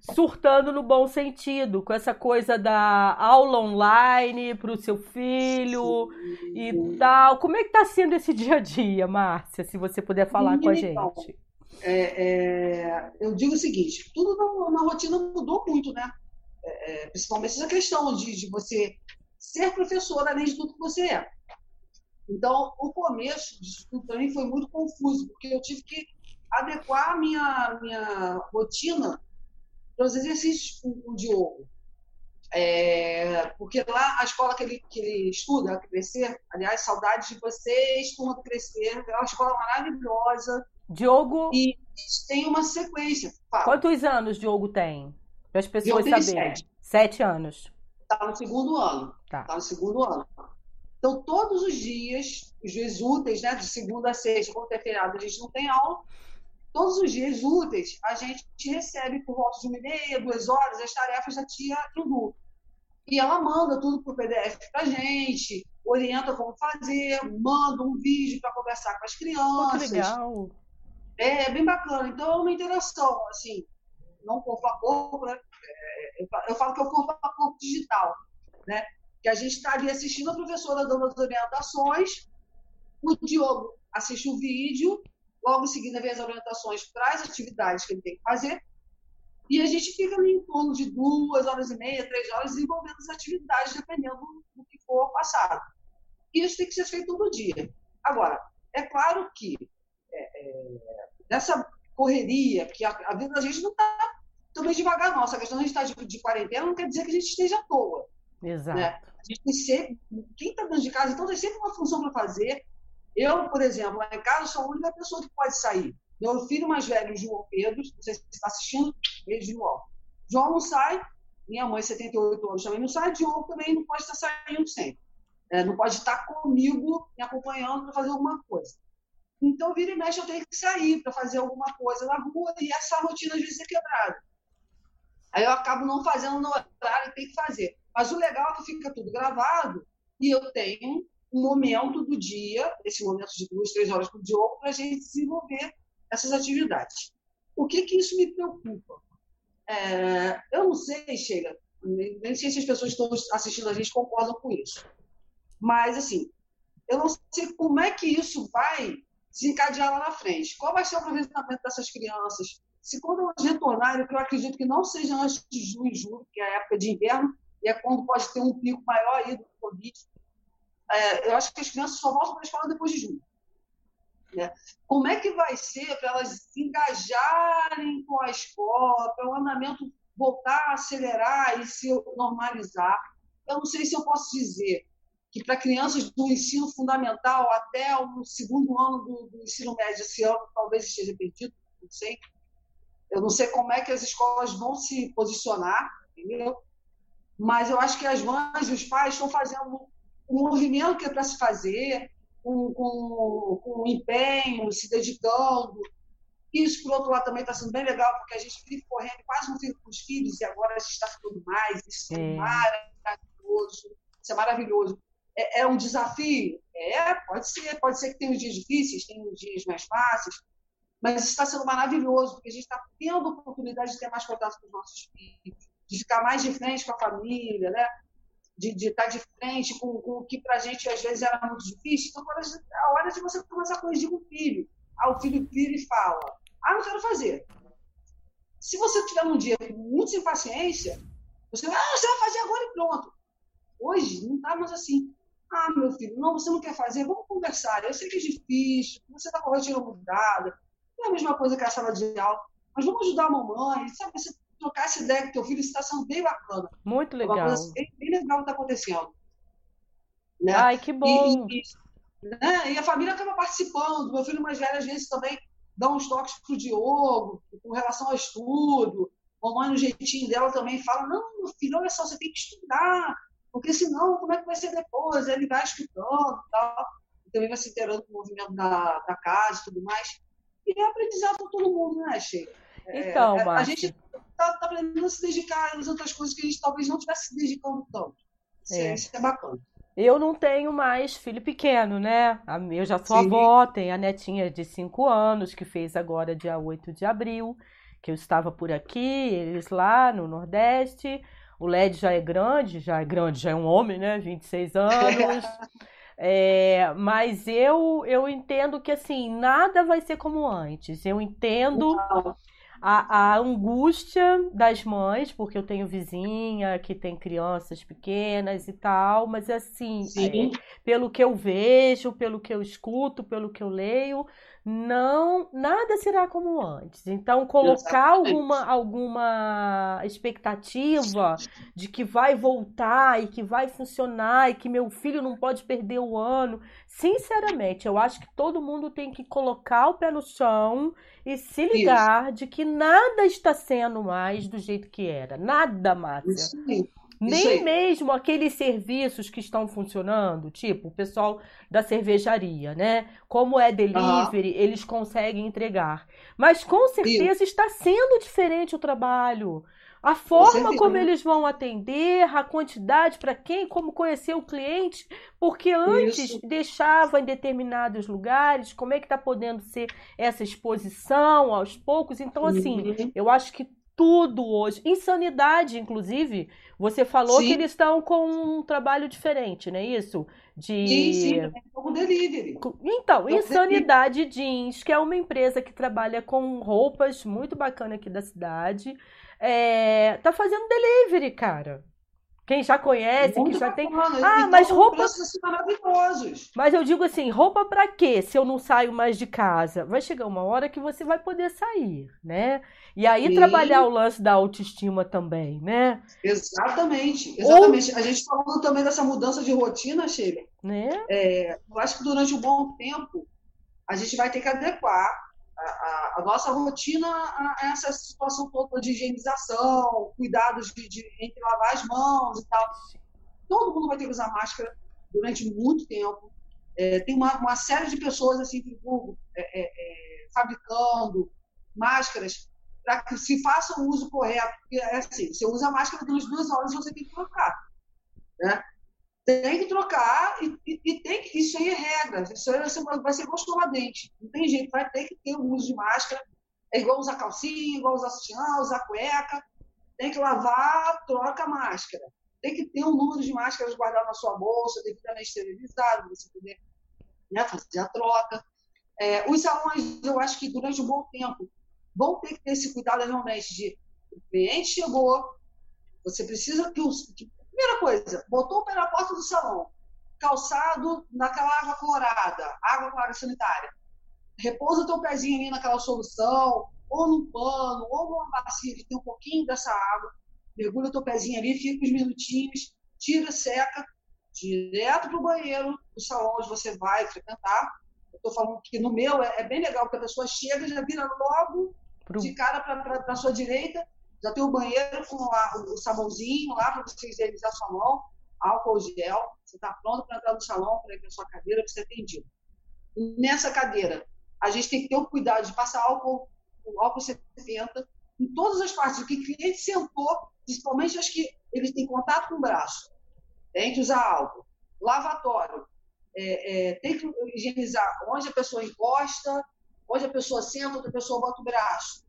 surtando no bom sentido, com essa coisa da aula online pro seu filho Sim. e tal. Como é que tá sendo esse dia a dia, Márcia, se você puder falar Sim, com a então, gente? É, eu digo o seguinte, tudo na, na rotina mudou muito, né? É, é principalmente essa questão de, de você ser professor além de tudo que você é. Então, o começo tudo também foi muito confuso, porque eu tive que adequar a minha, minha rotina para os exercícios com o Diogo. É, porque lá a escola que ele, que ele estuda, Crescer, aliás, saudades de vocês, turma do Crescer, é uma escola maravilhosa. Diogo. E tem uma sequência. Fala. Quantos anos Diogo tem? Para as pessoas saberem. Sete. sete anos. Está no segundo ano. Está tá no segundo ano. Então, todos os dias, os dias úteis, né, de segunda a sexta, quando é feriado, a gente não tem aula. Todos os dias úteis, a gente recebe por volta de uma e meia, duas horas, as tarefas da tia Hindu. E ela manda tudo por PDF para gente, orienta como fazer, manda um vídeo para conversar com as crianças. Pô, que legal. É, é, bem bacana. Então é uma interação, assim, não corpo a corpo, né? É, eu falo que é o corpo a corpo digital, né? Que a gente está ali assistindo a professora dando as orientações, o Diogo assiste o vídeo, logo em seguida vem as orientações para as atividades que ele tem que fazer, e a gente fica ali em torno de duas horas e meia, três horas, desenvolvendo as atividades, dependendo do que for passado. E isso tem que ser feito todo dia. Agora, é claro que nessa correria, que a, a, vida da gente não está também devagar, nossa. A questão de a gente estar tá de, de, quarentena não quer dizer que a gente esteja à toa. Exato. Né? A gente tem sempre, quem está dentro de casa, então tem sempre uma função para fazer. Eu, por exemplo, lá em casa, sou a única pessoa que pode sair. Meu filho mais velho, João Pedro, não sei se você está assistindo, beijo, João. João não sai, minha mãe, 78 anos, também não sai, Diogo também não pode estar saindo sempre. É, não pode estar comigo, me acompanhando para fazer alguma coisa. Então, vira e mexe, eu tenho que sair para fazer alguma coisa na rua e essa rotina às vezes é quebrada. Aí eu acabo não fazendo no horário que tem que fazer. Mas o legal é que fica tudo gravado e eu tenho um momento do dia, esse momento de duas, três horas por dia, para a gente desenvolver essas atividades. O que, que isso me preocupa? É, eu não sei, Sheila, nem sei se as pessoas que estão assistindo a gente concordam com isso. Mas, assim, eu não sei como é que isso vai se encadear lá na frente. Qual vai ser o aproveitamento dessas crianças? Se quando elas retornarem, que eu acredito que não seja antes de junho e julho, que é a época de inverno, e é quando pode ter um pico maior aí do Covid, é, eu acho que as crianças só voltam para a escola depois de junho. Né? Como é que vai ser para elas se engajarem com a escola, para o andamento voltar a acelerar e se normalizar? Eu não sei se eu posso dizer que para crianças do ensino fundamental até o segundo ano do, do, ensino médio esse ano talvez esteja perdido, não sei. Eu não sei como é que as escolas vão se posicionar, entendeu? Mas eu acho que as mães e os pais estão fazendo um movimento que é para se fazer, com, com, com empenho, se dedicando. Isso, por outro lado, também está sendo bem legal, porque a gente vive correndo, quase não fica com os filhos, e agora a gente está ficando mais. Isso é maravilhoso. Isso é maravilhoso é, é um desafio? É, pode ser. Pode ser que tenha uns dias difíceis, tenha uns dias mais fáceis, mas está sendo maravilhoso, porque a gente está tendo a oportunidade de ter mais contato com os nossos filhos, de ficar mais de frente com a família, né? De, estar de frente com, com o que para a gente às vezes era muito difícil. Então, agora a hora de você começar a corrigir o filho. Ah, o filho vira e fala: Ah, não quero fazer. Se você tiver um dia com muita impaciência, você, ah, você vai fazer agora e pronto. Hoje não está mais assim. Ah, meu filho, não, você não quer fazer? Vamos conversar. Eu sei que é difícil, você está com a rotina mudada, não é a mesma coisa que a sala de aula, mas vamos ajudar a mamãe, sabe? Você trocar essa ideia com teu filho, está sendo bem bacana. Muito legal. Uma coisa bem, bem legal que está acontecendo. Né? Ai, que bom. E, e, né? e a família acaba participando. Meu filho mais velho, às vezes, também dá uns toques para o Diogo, com relação ao estudo. Mamãe, no jeitinho dela, também fala: Não, meu filho, olha só, você tem que estudar porque senão, como é que vai ser depois? Ele vai estudando e tal, e também vai se inteirando com o movimento da, da casa e tudo mais. E é aprendizado para todo mundo, né, Sheila? É, então, é, A gente está tá aprendendo a se dedicar às outras coisas que a gente talvez não estivesse se dedicando tanto. Isso é, isso é bacana. Eu não tenho mais filho pequeno, né? Eu já sou Sim. avó, tenho a netinha de 5 anos, que fez agora dia 8 de abril, que eu estava por aqui, eles lá no Nordeste. O LED já é grande, já é grande, já é um homem, né? 26 anos. É, mas eu eu entendo que assim nada vai ser como antes. Eu entendo a, a, angústia das mães, porque eu tenho vizinha que tem crianças pequenas e tal, mas assim, é, pelo que eu vejo, pelo que eu escuto, pelo que eu leio, não nada será como antes. Então, colocar alguma, alguma expectativa de que vai voltar e que vai funcionar e que meu filho não pode perder o ano, sinceramente, eu acho que todo mundo tem que colocar o pé no chão e se ligar Isso. de que nada está sendo mais do jeito que era. Nada, Márcia. Isso. Nem mesmo aqueles serviços que estão funcionando, tipo o pessoal da cervejaria, né? Como é delivery, uhum. eles conseguem entregar. Mas com certeza está sendo diferente o trabalho. A forma como eles vão atender, a quantidade para quem, como conhecer o cliente, porque antes Isso. deixava em determinados lugares, como é que está podendo ser essa exposição aos poucos. Então, assim, uhum. eu acho que tudo hoje. Insanidade, inclusive. Você falou sim. que eles estão com um trabalho diferente, não é isso? De... Sim, sim, como delivery. Então, Insanidade Jeans, que é uma empresa que trabalha com roupas muito bacana aqui da cidade, é... tá fazendo delivery, cara. Quem já conhece, Muito que já tem. Ah, mas roupa. maravilhosos. Mas eu digo assim, roupa para quê? Se eu não saio mais de casa, vai chegar uma hora que você vai poder sair, né? E aí Sim. trabalhar o lance da autoestima também, né? Exatamente, exatamente. Ou... A gente falando também dessa mudança de rotina, Sheila. Né? É, eu acho que durante um bom tempo a gente vai ter que adequar a, a, nossa rotina a essa situação toda de higienização, cuidados de, de, entre lavar as mãos e tal. Todo mundo vai ter que usar máscara durante muito tempo. É, tem uma, uma, série de pessoas assim é, é, é, fabricando máscaras para que se faça o uso correto. Porque é assim, você usa a máscara durante duas horas você tem que trocar. Né? Tem que trocar e, e, e, tem que, isso aí é regra, isso aí vai ser, vai ser dente, não tem jeito, vai ter que ter o uso de máscara, é igual usar calcinha, igual usar sutiã, usar cueca, tem que lavar, troca a máscara. Tem que ter um número de máscaras guardado na sua bolsa, devidamente esterilizado, você poder né, fazer a troca. É, os salões, eu acho que durante um bom tempo, vão ter que ter esse cuidado realmente de o cliente chegou, você precisa que, o, que Primeira coisa, botou o pé na porta do salão, calçado naquela água clorada, água clara sanitária. Repousa o teu pezinho ali naquela solução, ou num pano, ou numa bacia que tem um pouquinho dessa água. Mergulha o teu pezinho ali, fica uns minutinhos, tira, seca, direto para o banheiro do salão onde você vai frequentar. Eu estou falando que no meu é, é, bem legal, porque a pessoa chega já vira logo Pro... de cara para a sua direita já tem o banheiro com o sabãozinho lá para você higienizar sua mão, álcool gel. Você está pronto para entrar no salão, para ir para sua cadeira, para ser atendido. Nessa cadeira, a gente tem que ter o cuidado de passar álcool, álcool 70 em todas as partes. O que o cliente sentou, principalmente as que ele tem contato com o braço, tem que usar álcool. Lavatório, é, é, tem que higienizar onde a pessoa encosta, onde a pessoa senta, onde a pessoa bota o braço.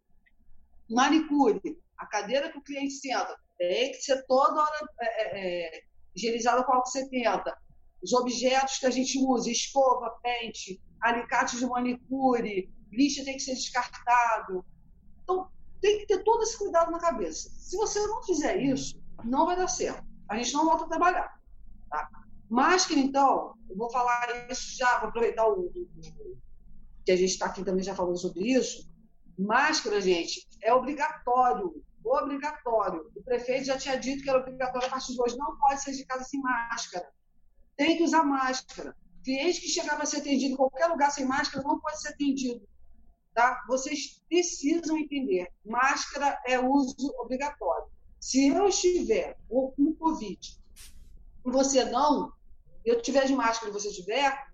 Manicure, a cadeira que o cliente senta tem que ser toda hora é, é, é higienizada com álcool 70. Os objetos que a gente usa, escova, pente, alicate de manicure, lixa tem que ser descartado. Então, tem que ter todo esse cuidado na cabeça. Se você não fizer isso, não vai dar certo. A gente não volta a trabalhar. Tá? Máscara, então, eu vou falar isso já, vou aproveitar o, o que a gente está aqui também já falando sobre isso. Máscara, gente, é obrigatório. Obrigatório. O prefeito já tinha dito que era obrigatório a partir de hoje. Não pode sair de casa sem máscara. Tem que usar máscara. Cliente que chegava a ser atendido em qualquer lugar sem máscara não pode ser atendido. Tá? Vocês precisam entender. Máscara é uso obrigatório. Se eu estiver com Covid e você não, eu tiver de máscara e você tiver,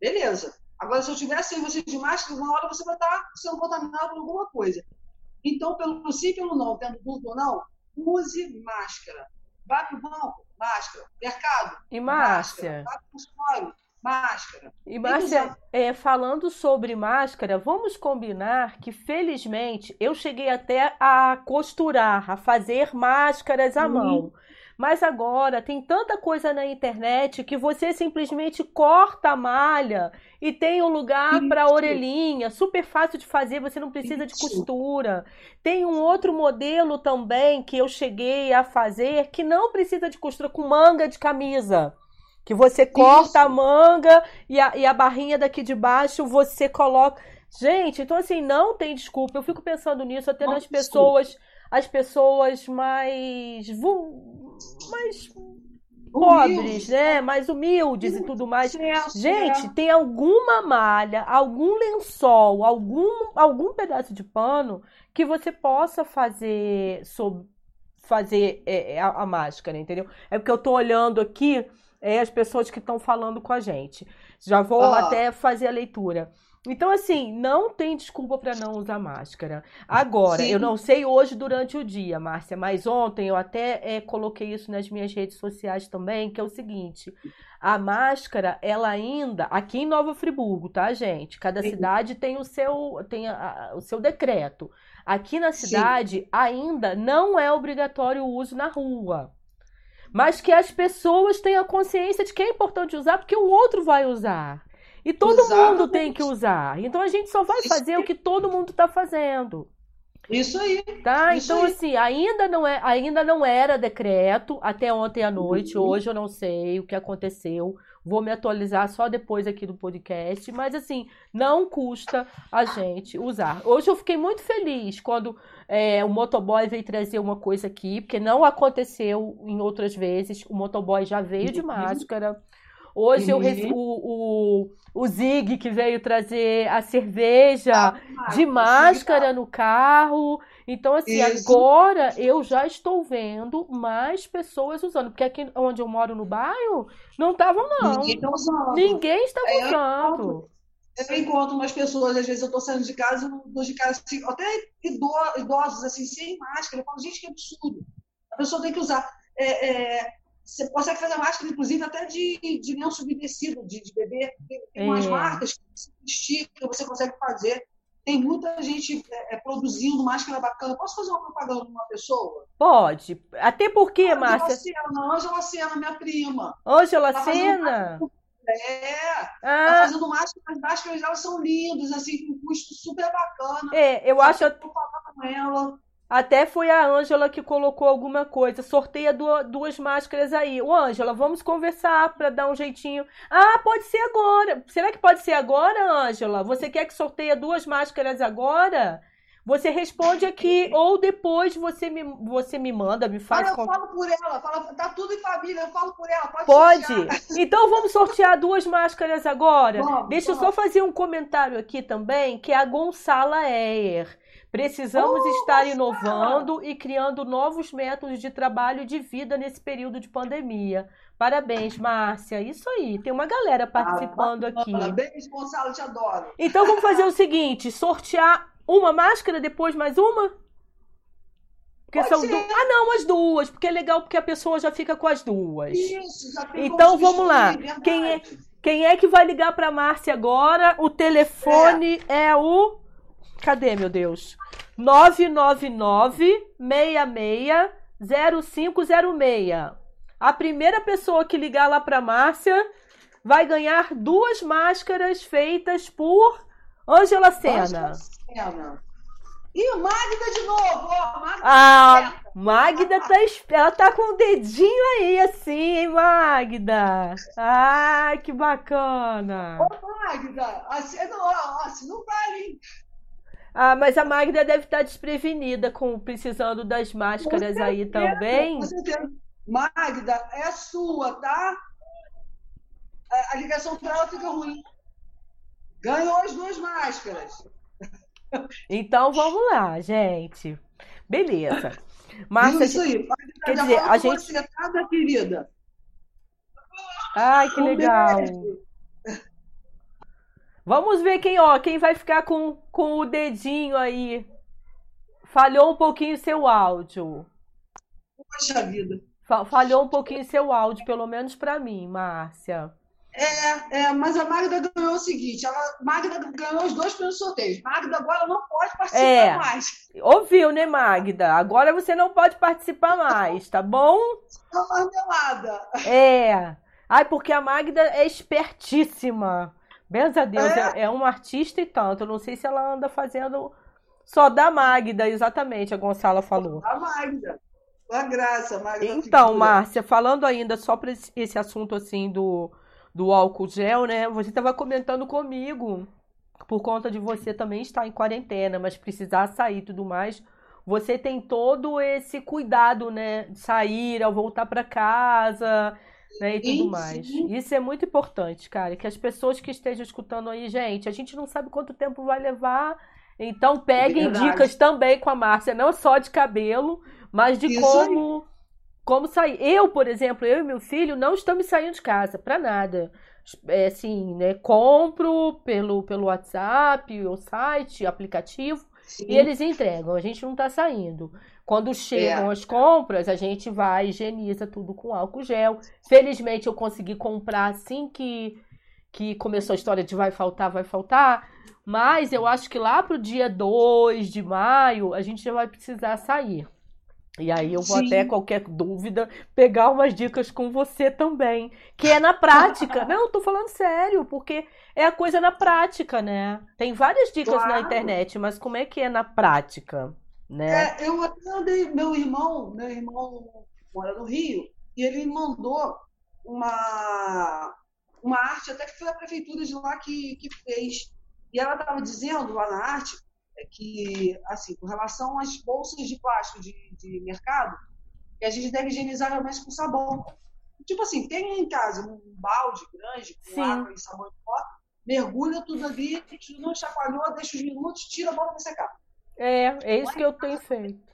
beleza. Agora, se eu tiver sem você de máscara, na hora você vai estar sendo contaminado por alguma coisa. Então, pelo sim, pelo não, tendo dúvida ou não, use máscara. Vá para o banco, máscara. Mercado, e Márcia? máscara. Vá para o máscara. E Márcia, é, falando sobre máscara, vamos combinar que, felizmente, eu cheguei até a costurar, a fazer máscaras à uhum. mão. Mas agora tem tanta coisa na internet que você simplesmente corta a malha e tem um lugar para a orelhinha, super fácil de fazer, você não precisa de costura. Tem um outro modelo também que eu cheguei a fazer que não precisa de costura com manga de camisa. Que você corta Isso. a manga e a, e a barrinha daqui de baixo você coloca. Gente, então assim, não tem desculpa. Eu fico pensando nisso até não nas pessoas, as pessoas mais mais pobres, né? Mais humildes e tudo mais. Gente, é. tem alguma malha, algum lençol, algum algum pedaço de pano que você possa fazer sobre fazer é, é, a, a, máscara, entendeu? É porque eu tô olhando aqui é, as pessoas que estão falando com a gente. Já vou até fazer a leitura. Então, assim, não tem desculpa para não usar máscara. Agora, Sim. eu não sei hoje durante o dia, Márcia, mas ontem eu até é, coloquei isso nas minhas redes sociais também, que é o seguinte: a máscara, ela ainda, aqui em Nova Friburgo, tá, gente? Cada Sim. cidade tem o seu, tem a, a, o seu decreto. Aqui na cidade, Sim. ainda não é obrigatório o uso na rua. Mas que as pessoas tenham consciência de que é importante usar, porque o outro vai usar. E todo Exatamente. mundo tem que usar. Então a gente só vai fazer o que todo mundo está fazendo. Isso aí. Tá? Isso então, aí. assim, ainda não, é, ainda não era decreto até ontem à noite. Uhum. Hoje eu não sei o que aconteceu. Vou me atualizar só depois aqui do podcast. Mas, assim, não custa a gente usar. Hoje eu fiquei muito feliz quando é, o motoboy veio trazer uma coisa aqui, porque não aconteceu em outras vezes. O motoboy já veio de uhum. máscara. Hoje uhum. eu, o, o, o Zig que veio trazer a cerveja ah, de máscara no carro. Então, assim, Isso. agora eu já estou vendo mais pessoas usando. Porque aqui onde eu moro no bairro, não estavam, não. Ninguém, tá usando. Ninguém estava é, usando. Eu encontro umas pessoas, às vezes eu estou saindo de casa, eu de casa, assim, até idosos, assim, sem máscara. Eu falo, gente, que absurdo. A pessoa tem que usar. É, é, você consegue fazer máscara, inclusive, até de, de lenço umedecido, de, de bebê. Tem, tem é. umas marcas que você estica, você consegue fazer. Tem muita gente é, é, produzindo máscara bacana. Posso fazer uma propaganda de uma pessoa? Pode. Até porque, Márcia? Sena, Ângela Sena, minha prima. Ângela tá Sena? É, tá ah. tá fazendo máscara, as máscaras elas são lindas, assim, com um custo super bacana. É, eu acho. Eu falar com ela. Até foi a Ângela que colocou alguma coisa. Sorteia duas máscaras aí. Ô, Ângela, vamos conversar para dar um jeitinho. Ah, pode ser agora. Será que pode ser agora, Ângela? Você quer que sorteia duas máscaras agora? Você responde aqui ou depois você me, você me manda, me faz. Ah, eu falo por ela, fala, tá tudo em família, eu falo por ela. Pode. pode. Então vamos sortear duas máscaras agora. Vamos, Deixa vamos. eu só fazer um comentário aqui também, que é a Gonçala Eyer. Precisamos estar inovando e criando novos métodos de trabalho e de vida nesse período de pandemia. Parabéns, Márcia. Isso aí, tem uma galera participando ah, aqui. Parabéns, Gonçalo, te adoro. Então vamos fazer o seguinte: sortear uma máscara, depois mais uma? Porque Pode são du... Ah, não, as duas, porque é legal porque a pessoa já fica com as duas. Isso, já Então vamos lá. Quem é, quem é que vai ligar para Márcia agora? O telefone é, é o Cadê, meu Deus? 999-660506. A primeira pessoa que ligar lá para Márcia vai ganhar duas máscaras feitas por Ângela Sena. E Magda de novo, ó. Magda ah, Magda tá, ela tá com o dedinho aí, assim, hein, Magda? Ah, que bacana. Ô, Magda, assim não, assim não vale, hein? Ah, mas a Magda deve estar desprevenida com precisando das máscaras certeza, aí também. Magda, é sua, tá? A, a ligação para ela fica ruim. Ganhou as duas máscaras. Então vamos lá, gente. Beleza. Márcia, Isso aí. Quer dizer, a gente. Tá, querida? Ai, que legal. Vamos ver quem, ó, quem vai ficar com, com o dedinho aí. Falhou um pouquinho seu áudio. Poxa vida. Falhou um pouquinho seu áudio, pelo menos para mim, Márcia. É, é, mas a Magda ganhou o seguinte: ela, Magda ganhou os dois pelos sorteios. Magda agora não pode participar é, mais. Ouviu, né, Magda? Agora você não pode participar mais, tá bom? Tá marmelada. É. Ai, porque a Magda é espertíssima. Benza Deus, é. é, é uma artista e tanto. Eu não sei se ela anda fazendo só da Magda, exatamente, a Gonçala falou. A Magda. A graça, Magda. Então, Márcia, falando ainda só para esse assunto assim do, do álcool gel, né? Você estava comentando comigo, por conta de você também estar em quarentena, mas precisar sair e tudo mais. Você tem todo esse cuidado, né? De sair ao voltar para casa, né, e tudo mais. Isso é muito importante, cara, que as pessoas que estejam escutando aí, gente, a gente não sabe quanto tempo vai levar, então peguem é dicas também com a Márcia, não só de cabelo, mas de Isso como aí. como sair. Eu, por exemplo, eu e meu filho não estamos saindo de casa para nada. É assim, né, compro pelo pelo WhatsApp, o site, aplicativo, Sim. e eles entregam. A gente não está saindo. Quando chegam é. as compras, a gente vai, higieniza tudo com álcool gel. Felizmente eu consegui comprar assim que, que começou a história de vai faltar, vai faltar. Mas eu acho que lá pro dia 2 de maio a gente já vai precisar sair. E aí eu vou Sim. até qualquer dúvida pegar umas dicas com você também, que é na prática. Não, eu tô falando sério, porque é a coisa na prática, né? Tem várias dicas claro. na internet, mas como é que é na prática? Né? É, eu até andei, meu irmão, meu irmão mora no Rio, e ele mandou uma, uma arte, até que foi a prefeitura de lá que, que fez. E ela estava dizendo lá na arte é que, assim, com relação às bolsas de plástico de, de mercado, que a gente deve higienizar realmente com sabão. Tipo assim, tem em casa um balde grande com Sim. água e sabão de pó, mergulha tudo ali, não chacoalhou, deixa os minutos, tira a bola para secar. É, é isso que eu tenho feito.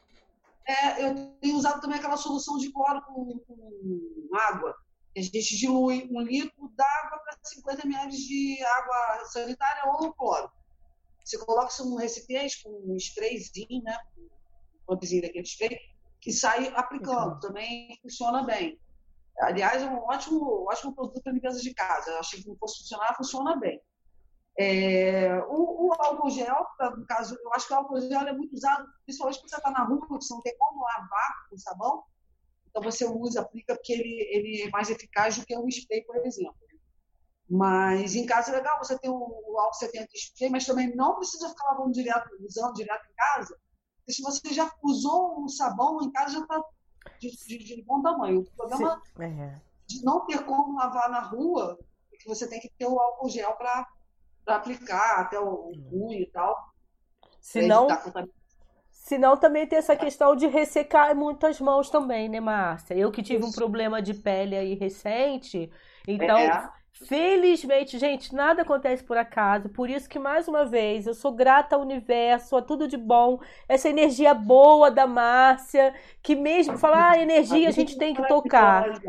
É, eu tenho usado também aquela solução de cloro com, com água. A gente dilui um litro d'água para 50 ml de água sanitária ou cloro. Você coloca isso num recipiente com um sprayzinho, né? Um daquele spray, que sai aplicando. Uhum. Também funciona bem. Aliás, é um ótimo, ótimo produto para limpeza de casa. Eu achei que não fosse funcionar, funciona bem. É, o, o, álcool gel, no caso, eu acho que o álcool gel é muito usado, principalmente quando você está na rua, você não tem como lavar com sabão, então você usa, aplica, porque ele, ele é mais eficaz do que um spray, por exemplo. Mas em casa é legal você ter o, o álcool 70 spray, mas também não precisa ficar lavando direto, usando direto em casa, porque se você já usou um sabão em casa, já está de, de, de, bom tamanho. O problema é. de não ter como lavar na rua é que você tem que ter o álcool gel para aplicar até o punho e tal. Senão, senão também tem essa questão de ressecar muitas mãos também, né, Márcia? Eu que tive um problema de pele aí recente, então é. Felizmente, gente, nada acontece por acaso. Por isso que, mais uma vez, eu sou grata ao universo, a tudo de bom. Essa energia boa da Márcia, que mesmo falar ah, energia a gente tem que tocar.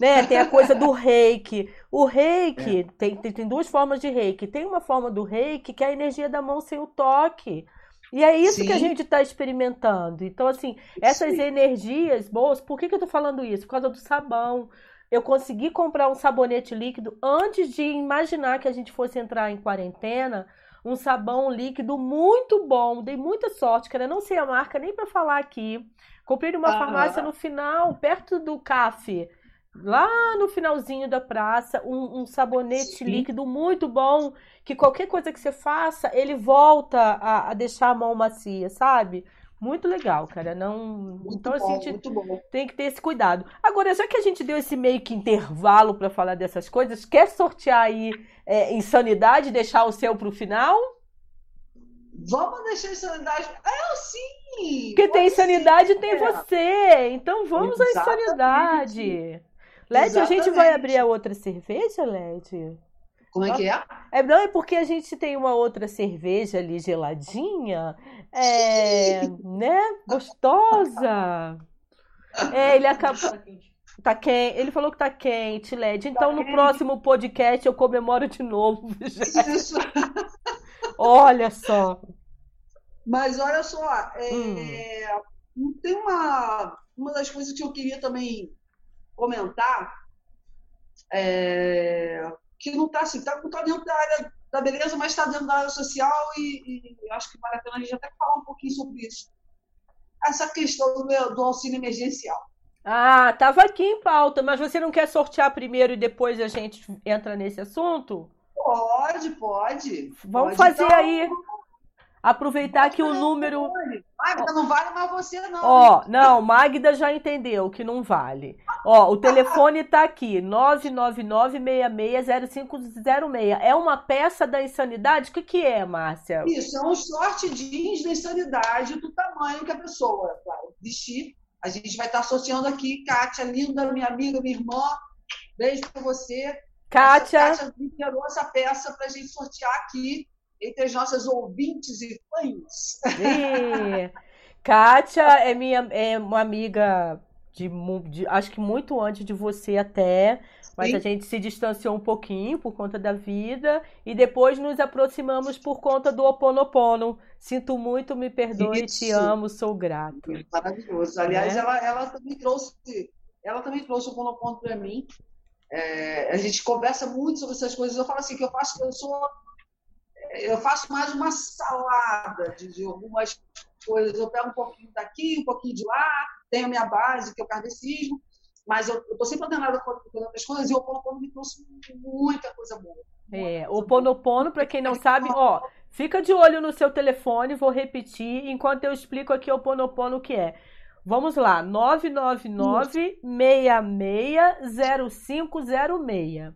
Né? Tem a coisa do reiki. O reiki, é. tem, tem, tem duas formas de reiki. Tem uma forma do reiki que é a energia da mão sem o toque. E é isso Sim. que a gente está experimentando. Então, assim, essas Sim. energias boas, por que, que eu estou falando isso? Por causa do sabão eu consegui comprar um sabonete líquido antes de imaginar que a gente fosse entrar em quarentena. Um sabão líquido muito bom, dei muita sorte, cara. Não sei a marca nem para falar aqui. Comprei numa ah. farmácia no final, perto do café, lá no finalzinho da praça, um, um sabonete Sim. líquido muito bom, que qualquer coisa que você faça, ele volta a, a deixar a mão macia, sabe? Muito legal, cara. Não... Muito então, bom, a gente muito bom. tem que ter esse cuidado. Agora, já que a gente deu esse meio que intervalo para falar dessas coisas, quer sortear aí é, insanidade, deixar o seu para o final? Vamos deixar insanidade. Ah, sim! Porque tem insanidade e tem é. você. Então vamos Exatamente. à insanidade. Led, a gente vai abrir a outra cerveja, Led? Como é que é? É, não, é porque a gente tem uma outra cerveja ali geladinha, é, né? Gostosa. É, ele acabou. Tá quente. Ele falou que tá quente, LED. Então, tá no quente. próximo podcast eu comemoro de novo. Isso. olha só. Mas olha só, é, hum. tem uma, uma das coisas que eu queria também comentar. É, que não está assim, tá, não está dentro da área da beleza, mas está dentro da área social e, e, acho que vale a pena a gente até falar um pouquinho sobre isso. Essa questão do, do auxílio emergencial. Ah, estava aqui em pauta, mas você não quer sortear primeiro e depois a gente entra nesse assunto? Pode, pode. Vamos pode, fazer então... aí. Aproveitar que o número. Magda, não vale mais você, não. Ó, não, Magda já entendeu que não vale. Ó, o telefone tá aqui: 999-660506. É uma peça da insanidade? O que, que é, Márcia? Isso, é um short jeans da insanidade do tamanho que a pessoa vai vestir. A gente vai estar associando aqui, Kátia, linda, minha amiga, minha irmã. Beijo pra você. Kátia. Kátia liberou essa peça pra gente sortear aqui entre as nossas ouvintes e fãs. E... Kátia é minha é uma amiga de, de, acho que muito antes de você até, mas Sim. a gente se distanciou um pouquinho por conta da vida e depois nos aproximamos por conta do Oponopono. Sinto muito, me perdoe, Isso. te amo, sou grato. Maravilhoso. Aliás, é? ela, ela também trouxe, ela também trouxe o Oponopono para mim. É, a gente conversa muito sobre essas coisas. Eu falo assim que eu faço, eu sou eu faço mais uma salada de, de, algumas coisas. Eu pego um pouquinho daqui, um pouquinho de lá, tenho a minha base, que é o kardecismo, mas eu estou sempre antenada com outras coisas e o Ponopono me trouxe muita coisa boa. É, o Ponopono, para quem não sabe, ó, fica de olho no seu telefone, vou repetir, enquanto eu explico aqui o Ponopono o que é. Vamos lá, 999 660506.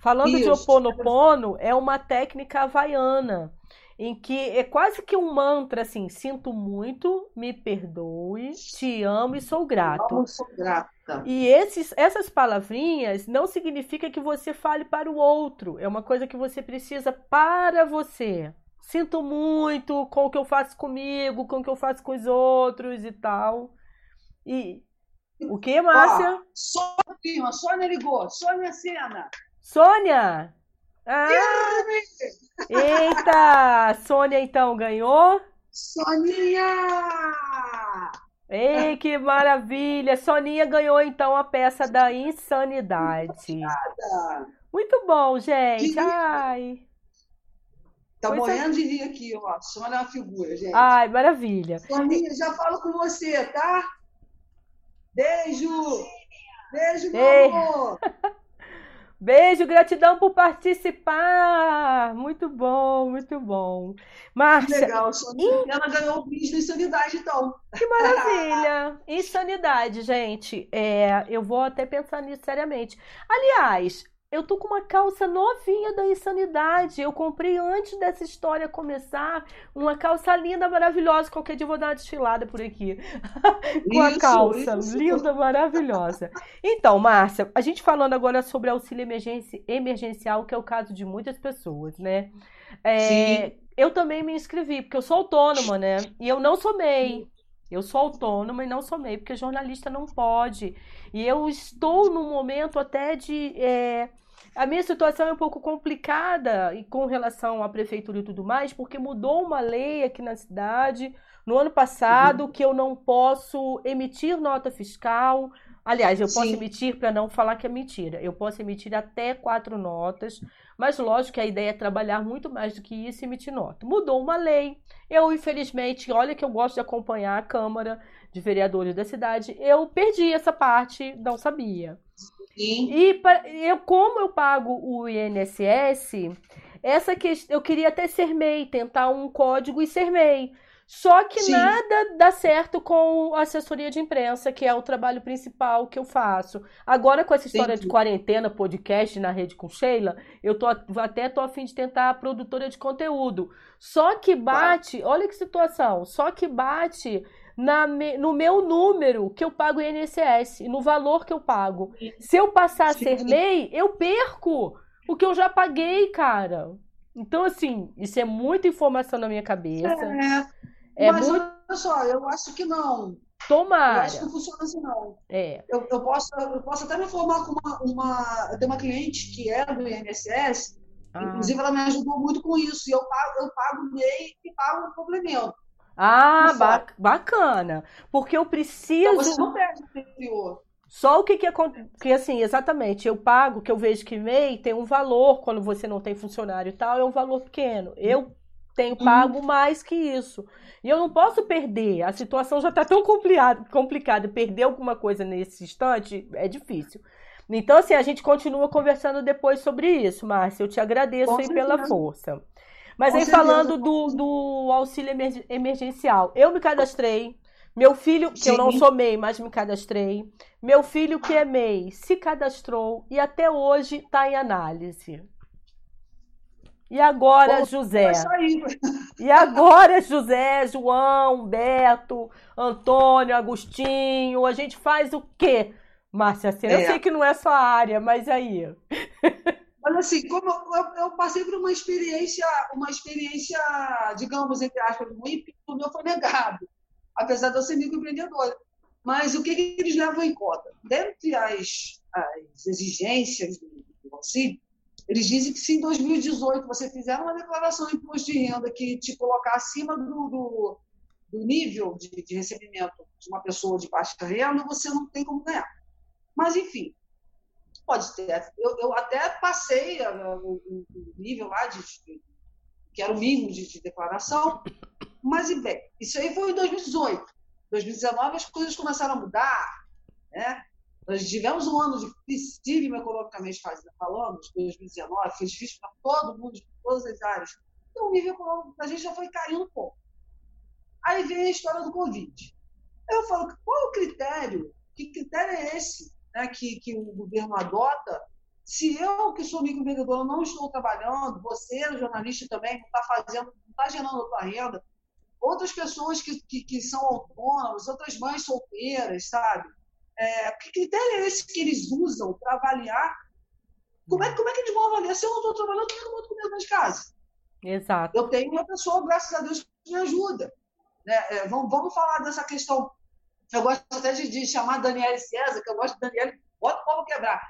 Falando Isso. de Oponopono, é uma técnica havaiana, em que é quase que um mantra assim: sinto muito, me perdoe, te amo e sou grato. Amo, sou grata. E esses, essas palavrinhas não significa que você fale para o outro, é uma coisa que você precisa para você. Sinto muito com o que eu faço comigo, com o que eu faço com os outros e tal. E o que, Márcia? Ó, Sônia, Sônia ligou, Sônia Sena. Sônia! Ah! Eita! Sônia então ganhou? Soninha! Ei, que maravilha! Soninha ganhou então a peça da insanidade. Muito bom, gente. Ai. Tá Coisa... morrendo de rir aqui, ó. Sônia é uma figura, gente. Ai, maravilha. Soninha, já falo com você, tá? Beijo! Beijo, meu Ei. amor! Beijo, gratidão por participar. Muito bom, muito bom. Márcia. Legal, in... ela ganhou o bicho da insanidade, então. Que maravilha! Insanidade, gente. É, eu vou até pensar nisso seriamente. Aliás, eu tô com uma calça novinha da insanidade. Eu comprei antes dessa história começar. Uma calça linda, maravilhosa. Qualquer dia eu vou dar uma desfilada por aqui. com a calça. Isso. Linda, maravilhosa. Então, Márcia, a gente falando agora sobre auxílio emergencial, que é o caso de muitas pessoas, né? É, eu também me inscrevi, porque eu sou autônoma, né? E eu não somei. Eu sou autônoma e não somei, porque jornalista não pode. E eu estou num momento até de. É, a minha situação é um pouco complicada e com relação à prefeitura e tudo mais, porque mudou uma lei aqui na cidade no ano passado uhum. que eu não posso emitir nota fiscal. Aliás, eu posso Sim. emitir para não falar que é mentira. Eu posso emitir até quatro notas, mas lógico que a ideia é trabalhar muito mais do que isso e emitir nota. Mudou uma lei. Eu, infelizmente, olha que eu gosto de acompanhar a Câmara de Vereadores da cidade, eu perdi essa parte, não sabia. Sim. E eu, como eu pago o INSS, essa questão, eu queria até ser MEI, tentar um código e ser MEI. Só que Sim. nada dá certo com a assessoria de imprensa, que é o trabalho principal que eu faço. Agora, com essa história Entendi. de quarentena, podcast na rede com Sheila, eu tô até tô a fim de tentar a produtora de conteúdo. Só que bate, olha que situação, só que bate na, no meu número que eu pago INSS, no valor que eu pago. Se eu passar a ser MEI, eu perco o que eu já paguei, cara. Então, assim, isso é muita informação na minha cabeça. É, é mas muito... olha só, eu acho que não. Tomara. Eu acho que não funciona assim, não. É. Eu, eu, posso, eu posso até me formar com uma, uma. Eu tenho uma cliente que é do INSS, ah. inclusive ela me ajudou muito com isso. E eu pago, eu pago MEI e pago o complemento. Ah, ba bacana. Porque eu preciso. Então você não perde o anterior. Só o que que acontece, que assim, exatamente, eu pago, que eu vejo que MEI tem um valor quando você não tem funcionário e tal, é um valor pequeno. Eu tenho uhum. pago uhum. mais que isso. E eu não posso perder. A situação já está tão complicada, complicada. Perder alguma coisa nesse instante é difícil. Então, assim, a gente continua conversando depois sobre isso, Márcia. Eu te agradeço aí pela força. Mas Com aí, certeza. falando do, do auxílio emergencial, eu me cadastrei. Meu filho, que Sim. eu não sou MEI, mas me cadastrei. Meu filho, que é MEI, se cadastrou e até hoje está em análise. E agora, Pô, José? E agora, José, João, Beto, Antônio, Agostinho, a gente faz o quê? Márcia Cena, é. eu sei que não é sua área, mas aí. Mas assim, como eu, eu, passei por uma experiência, uma experiência, digamos, entre aspas, ruim, o meu foi negado apesar de eu ser microempreendedora. Mas o que, que eles levam em conta? Dentre as, as exigências do, do auxílio, eles dizem que se em 2018 você fizer uma declaração de imposto de renda que te colocar acima do, do, do nível de, de, recebimento de uma pessoa de baixa renda, você não tem como ganhar. Mas, enfim, pode ter. Eu, eu até passei o, o, nível lá de, que era o mínimo de, de declaração, mas, bem, isso aí foi em 2018. 2019 as coisas começaram a mudar, né? Nós tivemos um ano dificílimo economicamente falando, 2019, foi difícil para todo mundo, de todas as áreas. Então, o nível econômico da gente já foi caindo um pouco. Aí vem a história do Covid. Eu falo, qual é o critério? Que critério é esse né, que, que o governo adota? Se eu, que sou microempreendedor, não estou trabalhando, você, jornalista também, não está fazendo, não está gerando a tua renda, outras pessoas que, que, que são autônomas, outras mães solteiras, sabe? É, que critério é esse que eles usam para avaliar? Como é, como é que eles vão avaliar? Se eu não estou trabalhando, não vou comer dentro de casa. Exato. Eu tenho uma pessoa, graças a Deus, que me ajuda. Né? É, vamos, vamos falar dessa questão. Eu gosto até de, de chamar Daniela César, que eu gosto de Daniela, bota o povo quebrar.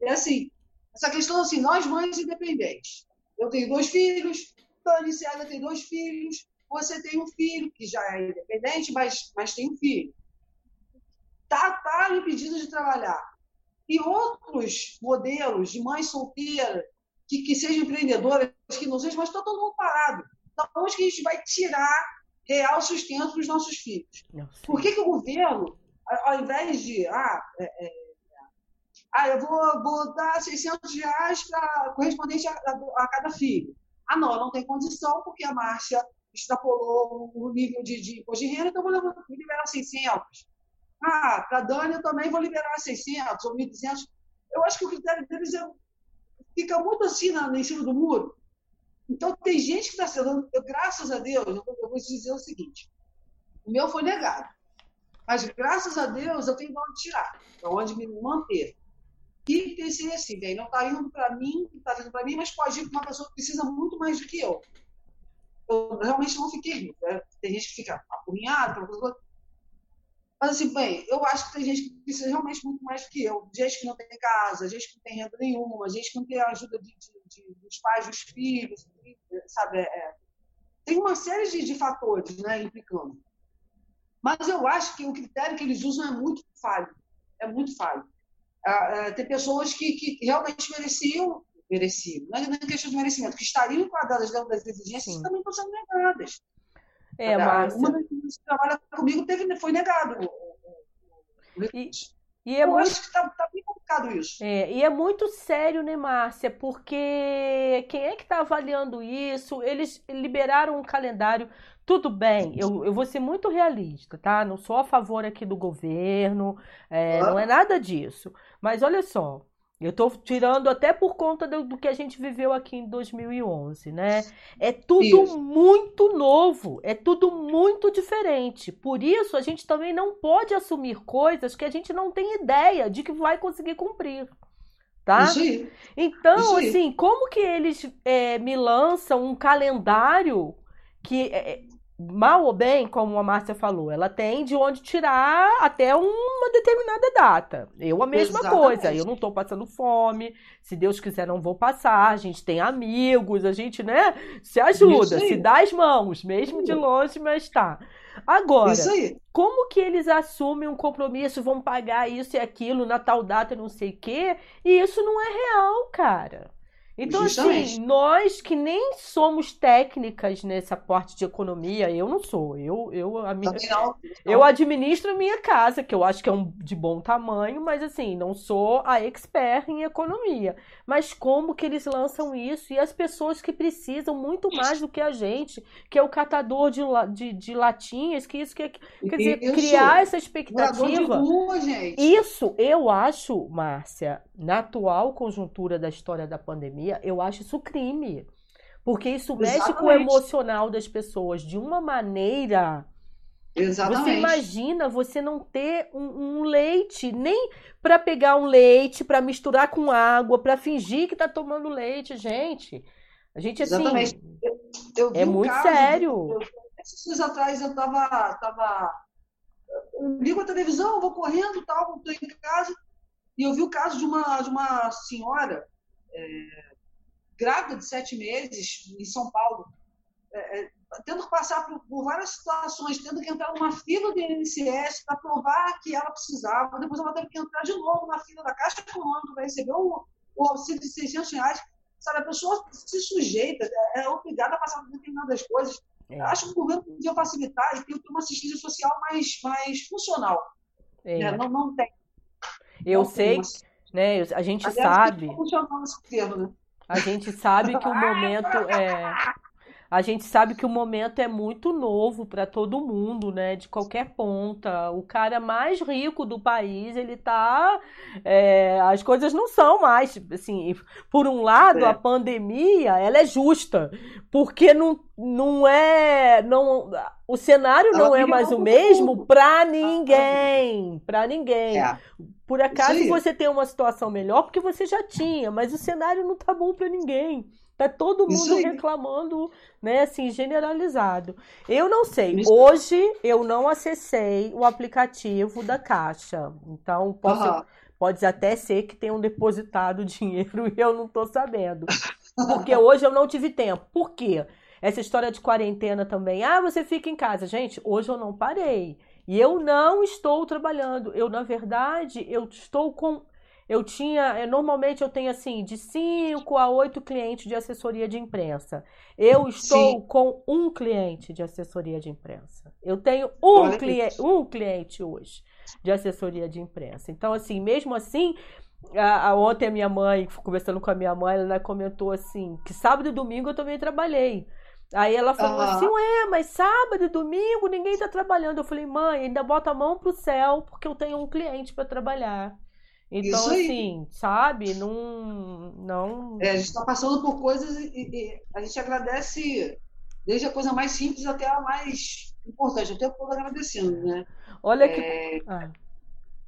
É assim, essa questão assim, nós mães independentes. Eu tenho dois filhos, Dani César tem dois filhos, você tem um filho que já é independente, mas, mas tem um filho. Está tá impedido de trabalhar. E outros modelos de mãe solteira, que, que sejam empreendedoras, que não sejam, mas está todo mundo parado. Então, onde que a gente vai tirar real sustento dos nossos filhos? Por que, que o governo, ao invés de. Ah, é, é, ah eu vou, vou dar 600 reais para correspondente a, a, a, cada filho. Ah, não, não tem condição, porque a Márcia extrapolou o nível de, de imposto de renda, então vou liberar 600. Ah, para Dani eu também vou liberar 600 ou 1.200. Eu acho que o critério deles é, fica muito assim na, em cima do muro. Então, tem gente que está sendo. Graças a Deus, eu, eu vou te dizer o seguinte: o meu foi negado. Mas, graças a Deus, eu tenho de onde tirar, de onde me manter. E pensei assim, bem, não está indo para mim, está indo para mim, mas pode ir para uma pessoa que precisa muito mais do que eu eu realmente não fiquei rico. Né? Tem gente que fica apurrinhada, mas assim, bem, eu acho que tem gente que precisa realmente muito mais do que eu. Gente que não tem casa, gente que não tem renda nenhuma, gente que não tem a ajuda de, de, de, dos pais, dos filhos, sabe? É, tem uma série de, de fatores né, implicando. Mas eu acho que o critério que eles usam é muito falho. É muito falho. Ah, ah, tem pessoas que, que realmente mereciam merecido. Não é questão de merecimento, que estariam enquadradas dentro das exigências Sim. também estão sendo negadas. É, Márcia. Uma das pessoas que trabalha comigo teve, foi negado. E, e é Eu muito... acho que está tá bem complicado isso. É, e é muito sério, né, Márcia? Porque quem é que está avaliando isso? Eles liberaram um calendário. Tudo bem, eu, eu vou ser muito realista, tá? Não sou a favor aqui do governo, é, ah. não é nada disso. Mas olha só, eu estou tirando até por conta do, do, que a gente viveu aqui em 2011, né? É tudo isso. muito novo, é tudo muito diferente. Por isso, a gente também não pode assumir coisas que a gente não tem ideia de que vai conseguir cumprir. Tá? Isso então, isso assim, como que eles é, me lançam um calendário que é, mal ou bem, como a Márcia falou, ela tem de onde tirar até uma determinada data. Eu a mesma Exatamente. coisa, eu não estou passando fome, se Deus quiser não vou passar, a gente tem amigos, a gente, né, se ajuda, se dá as mãos, mesmo de longe, mas tá. Agora, como que eles assumem um compromisso, vão pagar isso e aquilo na tal data, não sei o quê, e isso não é real, cara. Então, assim, Justamente. assim, nós que nem somos técnicas nessa parte de economia, eu não sou. Eu, eu, a minha, eu administro a minha casa, que eu acho que é um, de bom tamanho, mas assim, não sou a expert em economia. Mas como que eles lançam isso? E as pessoas que precisam muito mais do que a gente, que é o catador de, de, de latinhas, que isso que quer dizer, isso. criar essa expectativa. Rua, isso eu acho, Márcia, na atual conjuntura da história da pandemia eu acho isso crime. Porque isso Exatamente. mexe com o emocional das pessoas de uma maneira. Exatamente. Você imagina você não ter um, um leite, nem para pegar um leite, para misturar com água, para fingir que tá tomando leite, gente. A gente assim. Exatamente. Eu, eu é um muito caso, sério. Esses dias atrás eu tava, tava eu ligo a televisão, vou correndo, tal, estou em casa, e eu vi o caso de uma, de uma senhora é, grávida de sete meses em São Paulo, é, é, tendo que passar por, por, várias situações, tendo que entrar numa fila do INSS para provar que ela precisava, depois ela teve que entrar de novo na fila da Caixa Econômica para receber o, o, auxílio de 600 reais. Sabe, a pessoa se sujeita, é, é obrigada a passar por determinadas coisas. É. Acho que o governo podia facilitar e ter uma assistência social mais, mais funcional. É. Né? Não, não tem. Eu não sei, tem né? A gente Aliás, sabe. Funcionar esse governo, né? A gente sabe que o momento é. A gente sabe que o momento é muito novo para todo mundo, né? De qualquer ponta. O cara mais rico do país, ele tá. É, as coisas não são mais. Assim, por um lado, é. a pandemia ela é justa, porque não, não é. Não, o cenário não é mais o mesmo para ninguém. Para ninguém. É. Por acaso você tem uma situação melhor porque você já tinha, mas o cenário não tá bom para ninguém. Tá todo mundo reclamando, né, assim, generalizado. Eu não sei. Hoje eu não acessei o aplicativo da Caixa. Então, posso, uhum. pode até ser que tenham depositado dinheiro e eu não tô sabendo. Porque hoje eu não tive tempo. Por quê? Essa história de quarentena também. Ah, você fica em casa. Gente, hoje eu não parei. E eu não estou trabalhando. Eu, na verdade, eu estou com. Eu tinha. Eh, normalmente eu tenho assim, de 5 a 8 clientes de assessoria de imprensa. Eu estou Sim. com um cliente de assessoria de imprensa. Eu tenho um, cliente, um cliente hoje de assessoria de imprensa. Então, assim, mesmo assim, a, a, ontem a minha mãe, conversando com a minha mãe, ela comentou assim: que sábado e domingo eu também trabalhei. Aí ela falou uhum. assim, ué, mas sábado e domingo ninguém tá trabalhando. Eu falei, mãe, ainda bota a mão pro céu, porque eu tenho um cliente para trabalhar. Então, assim, sabe, não. não... É, a gente está passando por coisas e, e, a gente agradece desde a coisa mais simples até a mais importante. Eu tempo todo agradecendo, né? Olha que. É, ah.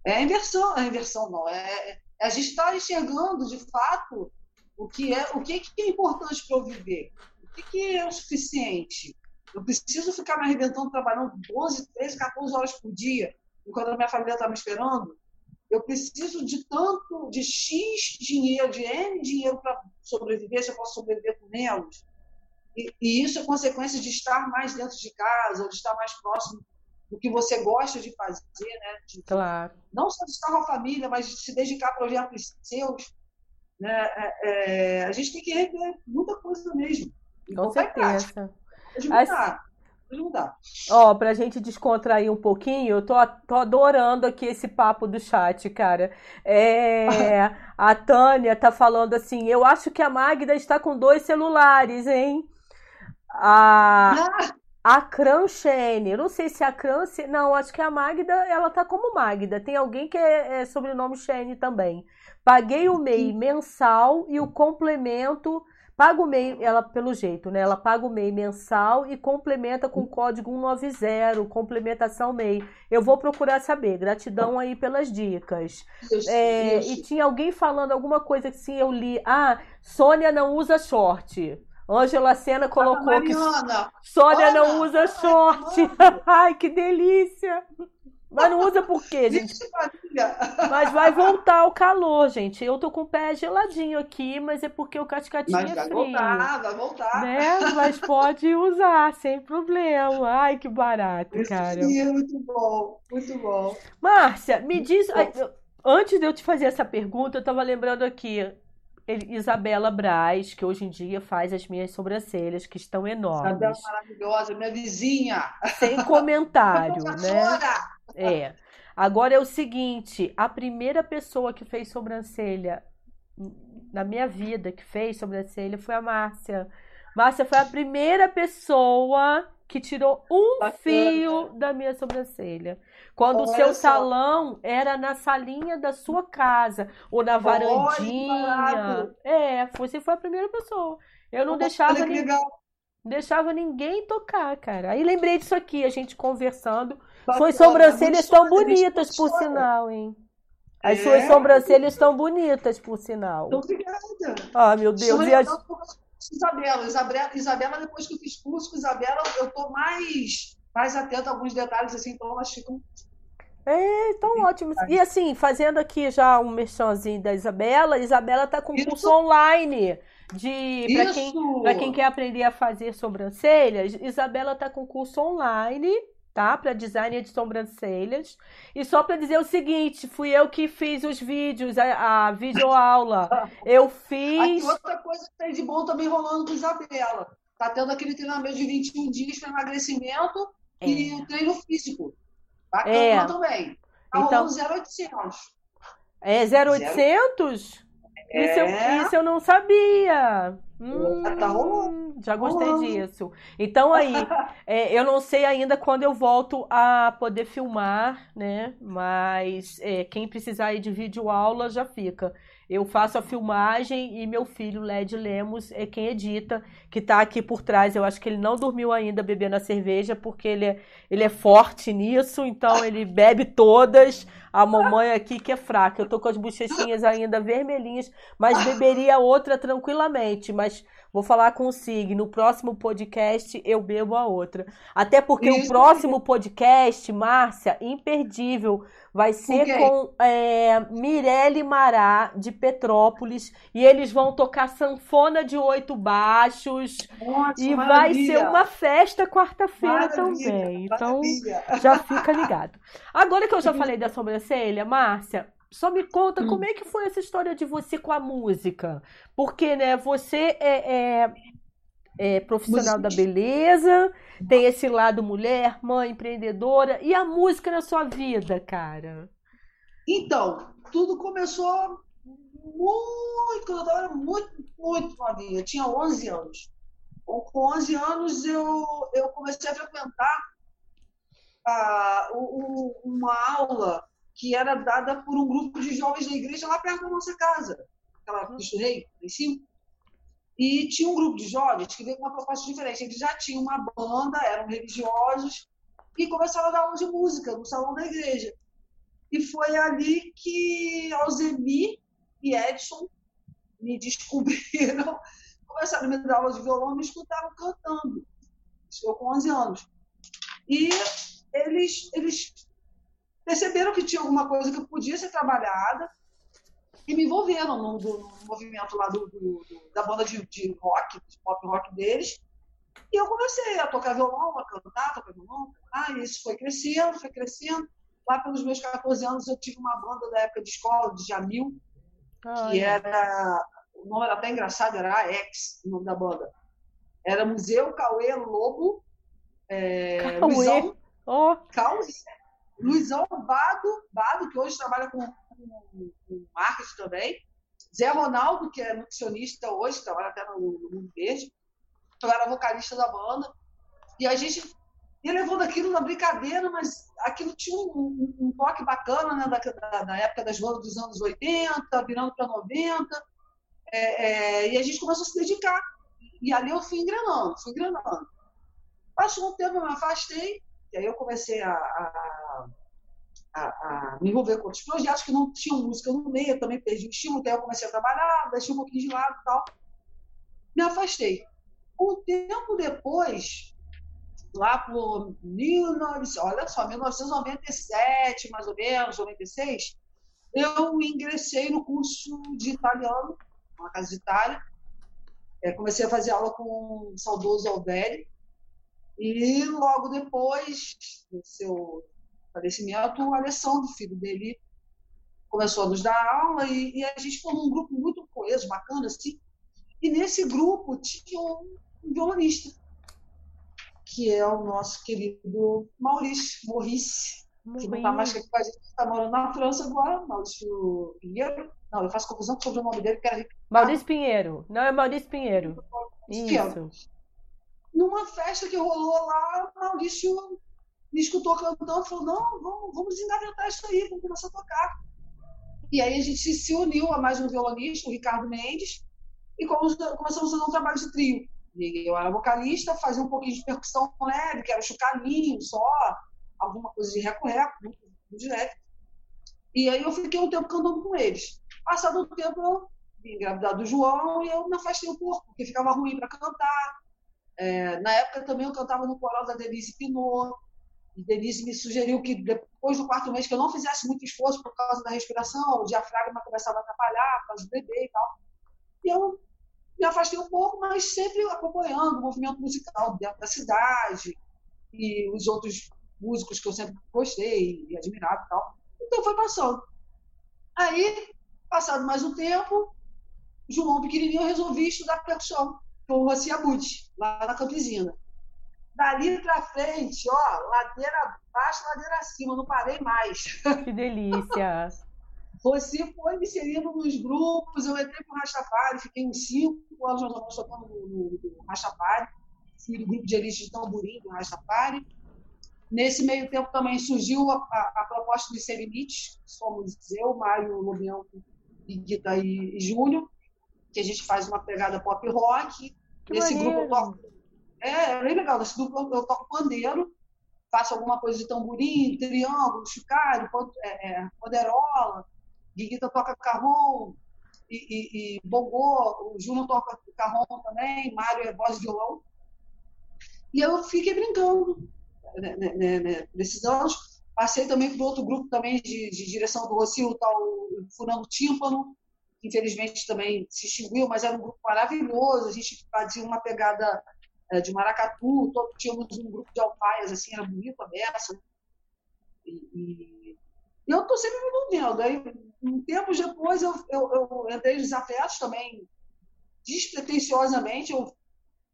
é a inversão, a inversão não. É, é a gente está enxergando de fato o que é, o que é importante para eu viver que, que é o suficiente? Eu preciso ficar me arrebentando trabalhando 12, 13, 14 horas por dia, enquanto a minha família está me esperando? Eu preciso de tanto, de X dinheiro, de N dinheiro para sobreviver, se eu posso sobreviver com menos? E, e, isso é consequência de estar mais dentro de casa, de estar mais próximo do que você gosta de fazer, né? De, claro. Não só de estar com a família, mas de se dedicar a projetos seus. Né? É, é, a gente tem que rever muita coisa mesmo. Com certeza. Ajudar. Ajudar. Ó, pra gente descontrair um pouquinho, eu tô, tô adorando aqui esse papo do chat, cara. É, a Tânia tá falando assim: eu acho que a Magda está com dois celulares, hein? A. Ah. A Cranchene, eu não sei se a Cran, não, acho que a Magda, ela tá como Magda. Tem alguém que é, é sobrenome Shane também. Paguei o MEI mensal e o complemento Paga o MEI, ela pelo jeito, né? Ela paga o MEI mensal e complementa com o código 190, complementação MEI. Eu vou procurar saber. Gratidão aí pelas dicas. Isso, é, isso. E tinha alguém falando alguma coisa que sim, eu li. Ah, Sônia não usa short. Ângela Sena colocou que Sônia não usa short. Ai, que delícia! Mas não usa por quê, gente? Mas vai voltar o calor, gente. Eu tô com o pé geladinho aqui, mas é porque o cascatinho mas é frio. Vai voltar, vai voltar. Né? Mas pode usar, sem problema. Ai, que barato, Isso cara. Sim, é muito bom, muito bom. Márcia, me diz... Antes de eu te fazer essa pergunta, eu tava lembrando aqui. Isabela Braz, que hoje em dia faz as minhas sobrancelhas, que estão enormes. Isabela maravilhosa, minha vizinha. Sem comentário, né? É. Agora é o seguinte, a primeira pessoa que fez sobrancelha na minha vida que fez sobrancelha foi a Márcia. Márcia foi a primeira pessoa que tirou um Bacana. fio da minha sobrancelha. Quando Olha o seu só. salão era na salinha da sua casa ou na varandinha. é, você foi a primeira pessoa. Eu não deixava ninguém, deixava ninguém tocar, cara. Aí lembrei disso aqui, a gente conversando. Bacana. Suas sobrancelhas estão bonitas, por sinal, hein? As é. suas sobrancelhas estão bonitas, por sinal. Obrigada. Ah, meu Deus. E as... Isabela, Isabela, Isabela, depois que eu fiz curso com Isabela, eu tô mais, mais atenta a alguns detalhes, assim, então elas ficam. É, tão ótimo. E assim, fazendo aqui já um merchanzinho da Isabela, Isabela tá com Isso. curso online de para quem, quem quer aprender a fazer sobrancelhas, Isabela tá com curso online tá? Para design de sobrancelhas. E só para dizer o seguinte, fui eu que fiz os vídeos, a, a videoaula. Eu fiz. Aqui outra coisa que tem de bom também rolando com Isabela. Tá tendo aquele treinamento de 21 dias para emagrecimento é. e o treino físico. Bacana é. também. Tá então, rolando 0800. É 0800? É. Isso, eu, isso eu não sabia. Hum, tá já gostei disso. Então aí, é, eu não sei ainda quando eu volto a poder filmar, né? Mas é, quem precisar ir de vídeo aula já fica. Eu faço a filmagem e meu filho, Led Lemos, é quem edita, que tá aqui por trás. Eu acho que ele não dormiu ainda bebendo a cerveja, porque ele é, ele é forte nisso, então ele bebe todas. A mamãe aqui que é fraca. Eu tô com as bochechinhas ainda vermelhinhas, mas beberia outra tranquilamente. Mas Vou falar com o Sig. No próximo podcast eu bebo a outra. Até porque Isso. o próximo podcast, Márcia, imperdível, vai ser okay. com é, Mirelle Mará, de Petrópolis. E eles vão tocar sanfona de oito baixos. Nossa, e maravilha. vai ser uma festa quarta-feira também. Então, maravilha. já fica ligado. Agora que eu já falei da sobrancelha, Márcia, só me conta hum. como é que foi essa história de você com a música. Porque, né, você é, é, é profissional música. da beleza, tem esse lado mulher, mãe, empreendedora, e a música na sua vida, cara? Então, tudo começou muito, eu era muito, muito novinha. Eu tinha 11 anos. Com 11 anos, eu, eu comecei a frequentar a, uma aula que era dada por um grupo de jovens da igreja lá perto da nossa casa, aquela uhum. Cristo Rei, em cima. E tinha um grupo de jovens que veio com uma proposta diferente. Eles já tinham uma banda, eram religiosos, e começaram a dar aula de música no salão da igreja. E foi ali que Alzemi e Edson me descobriram, começaram a me dar aula de violão e me escutaram cantando. Eu com 11 anos. E eles, eles perceberam que tinha alguma coisa que podia ser trabalhada e me envolveram no, no movimento lá do, do, da banda de, de rock, de pop rock deles. E eu comecei a tocar violão, a cantar, a tocar violão. Ah, e isso foi crescendo, foi crescendo. Lá pelos meus 14 anos eu tive uma banda da época de escola, de Jamil, Ai. que era. O nome era até engraçado, era AX, o nome da banda. Era Museu Cauê Lobo. É, Cauê. Luizão, oh. Cauê. Luizão Bado, Bado que hoje trabalha com, com, com marketing também. Zé Ronaldo, que é nutricionista hoje, trabalha até no, no Mundo Verde. Eu era vocalista da banda. E a gente ia levando aquilo na brincadeira, mas aquilo tinha um, um, um toque bacana né, da, da, da, época das bandas dos anos 80, virando para 90. É, é, e a gente começou a se dedicar. E ali eu fui engrenando, fui engrenando. Passou um tempo, eu me afastei, aí eu comecei a, a, a, a, me envolver com outros projetos que não tinham música no meio, eu também perdi o estímulo, até eu comecei a trabalhar, deixei um pouquinho de lado e tal. Me afastei. Um tempo depois, lá por 19, olha só, 1997, mais ou menos, 96, eu ingressei no curso de italiano, na Casa de Itália. É, comecei a fazer aula com o saudoso Alvelli. E logo depois do seu falecimento, o Alessandro, filho dele, começou a nos dar aula e, e a gente formou um grupo muito coeso, bacana, assim. E nesse grupo tinha um, um violonista, que é o nosso querido Maurício Maurice, que não está mais aqui com a gente, está morando na França agora, Maurício Pinheiro. Não, eu faço confusão sobre o nome dele, que era Maurício Pinheiro. Não, é Maurício Pinheiro. Isso. Numa festa que rolou lá, Maurício me escutou cantando e falou: não, vamos, vamos engavetar isso aí, vamos começar a tocar. E aí a gente se uniu a mais um violonista, o Ricardo Mendes, e começamos a fazer um trabalho de trio. Eu era vocalista, fazia um pouquinho de percussão leve, que era chucalinho só, alguma coisa de reco-reco, muito, muito leve. E aí eu fiquei um tempo cantando com eles. Passado o tempo, eu vim engravidar do João e eu me afastei um pouco, porque ficava ruim para cantar. É, na época também eu cantava no coral da Denise Pinot. E Denise me sugeriu que depois do quarto mês que eu não fizesse muito esforço por causa da respiração, o diafragma começava a atrapalhar por causa do bebê e tal. E eu me afastei um pouco, mas sempre acompanhando o movimento musical dentro da cidade e os outros músicos que eu sempre gostei e admirava e tal. Então foi passando. Aí, passado mais um tempo, João pequenininho eu resolvi estudar percussão com o Rossi Abut, lá na Campesina. Dali para frente, ó, ladeira abaixo, ladeira acima, não parei mais. Que delícia! Você foi me inserindo nos grupos, eu entrei para o Rastafari, fiquei uns cinco anos mais tocando no, no, no Rastafari, fui do grupo de elite de tamborim do Rastafari. Nesse meio tempo também surgiu a, a, a proposta dos Seminites, somos eu, Mário Lobião, Guita e, e Júnior, que a gente faz uma pegada pop rock. Que Nesse maneiro. grupo eu toco. É, é bem legal. Nesse grupo eu, eu toco pandeiro, faço alguma coisa de tamborim, triângulo, chocalho, é, é, poderola. Guiguita toca carrom e, e, e bongô, o Júnior toca carrom também, Mário é voz de violão. E eu fiquei brincando né, né, né, né nesses anos. Passei também para outro grupo também de, de direção do Rocio, o tal Furando Tímpano, infelizmente também se extinguiu, mas era um grupo maravilhoso. A gente fazia uma pegada é, de maracatu, todo, tínhamos um grupo de alfaias, assim, era bonito a beça. E, e, eu estou sempre me envolvendo. Aí, um tempo depois, eu, eu, eu entrei nos afetos também, despretensiosamente. Eu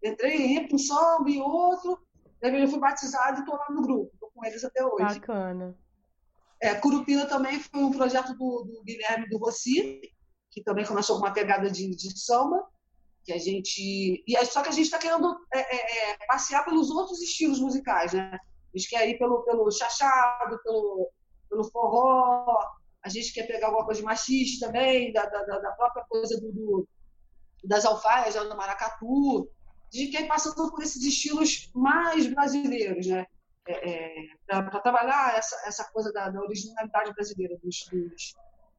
entrei em um samba e outro, daí eu fui batizado e estou lá no grupo, estou com eles até hoje. Bacana. É, Curupira também foi um projeto do, do Guilherme do Rossi, que também começou com uma pegada de, de samba, que a gente. E só que a gente está querendo é, é, é, passear pelos outros estilos musicais, né? A gente quer ir pelo, pelo chachado, pelo, pelo forró, a gente quer pegar alguma coisa de machista também, da, da, da própria coisa do, do, das alfaias, do maracatu. Quer ir passando por esses estilos mais brasileiros, né? É, é, para trabalhar essa, essa coisa da, da originalidade brasileira, dos, dos,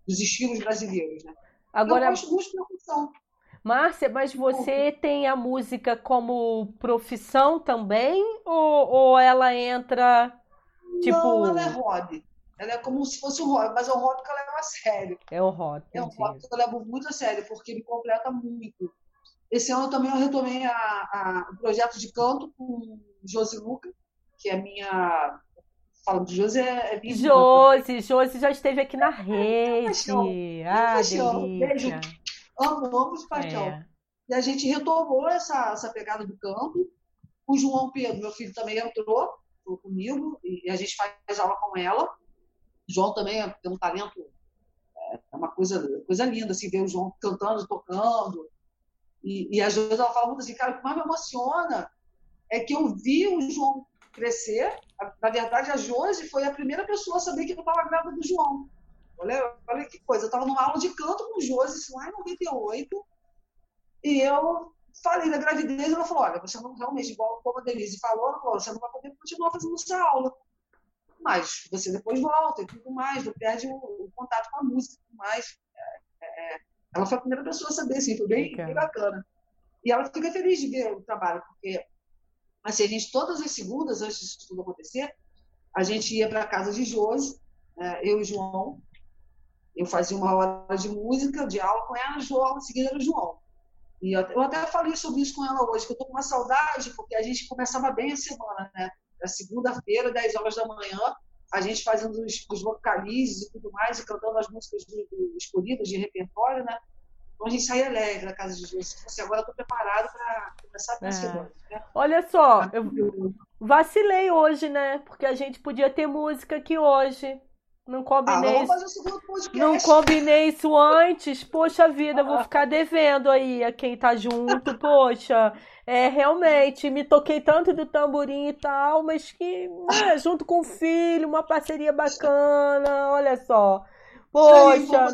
dos, estilos brasileiros, né? Agora, Eu gosto muito de percussão. Márcia, mas você tem a música como profissão também? Ou, ou ela entra, tipo... Não, ela é hobby. Ela é como se fosse um hobby, mas é um hobby que eu levo a sério. É um hobby. É um hobby que eu levo muito a sério, porque me completa muito. Esse ano também eu retomei a, a, o projeto de canto com Josi Luca, que é minha. Falando de Josi, é, é minha. Josi, Josi já esteve aqui na rede. Ah, delícia. Beijo. Amo, amo de paixão. É. E a gente retomou essa, essa pegada do campo. O João Pedro, meu filho, também entrou comigo e a gente faz aula com ela. João também tem um talento, é, é uma coisa, coisa linda, assim, ver o João cantando, tocando. E, e às vezes ela fala muito assim, cara, o que mais me emociona é que eu vi o João crescer. Na verdade, a Josi foi a primeira pessoa a saber que eu estava grávida do João. Olha, olha que coisa, eu estava numa aula de canto com o Josi, lá em 98, e eu falei da gravidez, e ela falou, olha, você não realmente, igual como a Denise falou, falou, você não vai poder continuar fazendo essa aula mas você depois volta e tudo mais, não perde o, o contato com a música e tudo mais. É, é, ela foi a primeira pessoa a saber, assim, foi bem, bem bacana. E ela fica feliz de ver o trabalho, porque assim, a gente, todas as segundas, antes disso tudo acontecer, a gente ia para a casa de Josi, né, eu e João, eu fazia uma hora de música, de aula com ela, João, em seguida era o João. E eu até falei sobre isso com ela hoje, que eu estou com uma saudade, porque a gente começava bem a semana, né? Na segunda-feira, 10 horas da manhã, a gente fazendo os, os vocalizes e tudo mais, e cantando as músicas escolhidas de repertório, né? Então a gente saía alegre da casa de Deus. Assim, agora eu estou preparado para começar a semana. É. Né? Olha só, eu vacilei hoje, né? Porque a gente podia ter música aqui hoje. Não combinei, ah, não combinei isso antes. Poxa vida, vou ficar devendo aí a quem tá junto. Poxa, é realmente me toquei tanto do tamborim e tal, mas que né, junto com o filho, uma parceria bacana. Olha só. Poxa.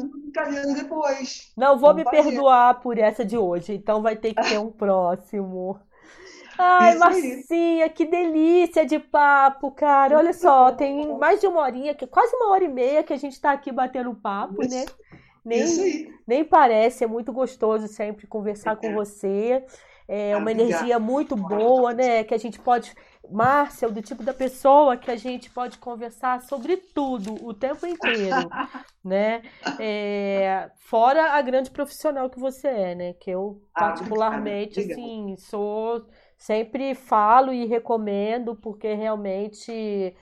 depois. Não vou Vamos me fazer. perdoar por essa de hoje, então vai ter que ter um próximo. Ai, Isso Marcinha, aí. que delícia de papo, cara. Olha só, tem mais de uma horinha, quase uma hora e meia que a gente está aqui batendo papo, Isso. né? Nem, nem parece, é muito gostoso sempre conversar é. com você. É uma energia muito boa, né? Que a gente pode. Márcia, do tipo da pessoa que a gente pode conversar sobre tudo o tempo inteiro, né? É, fora a grande profissional que você é, né? Que eu, ah, particularmente, assim, sou Sempre falo e recomendo, porque realmente.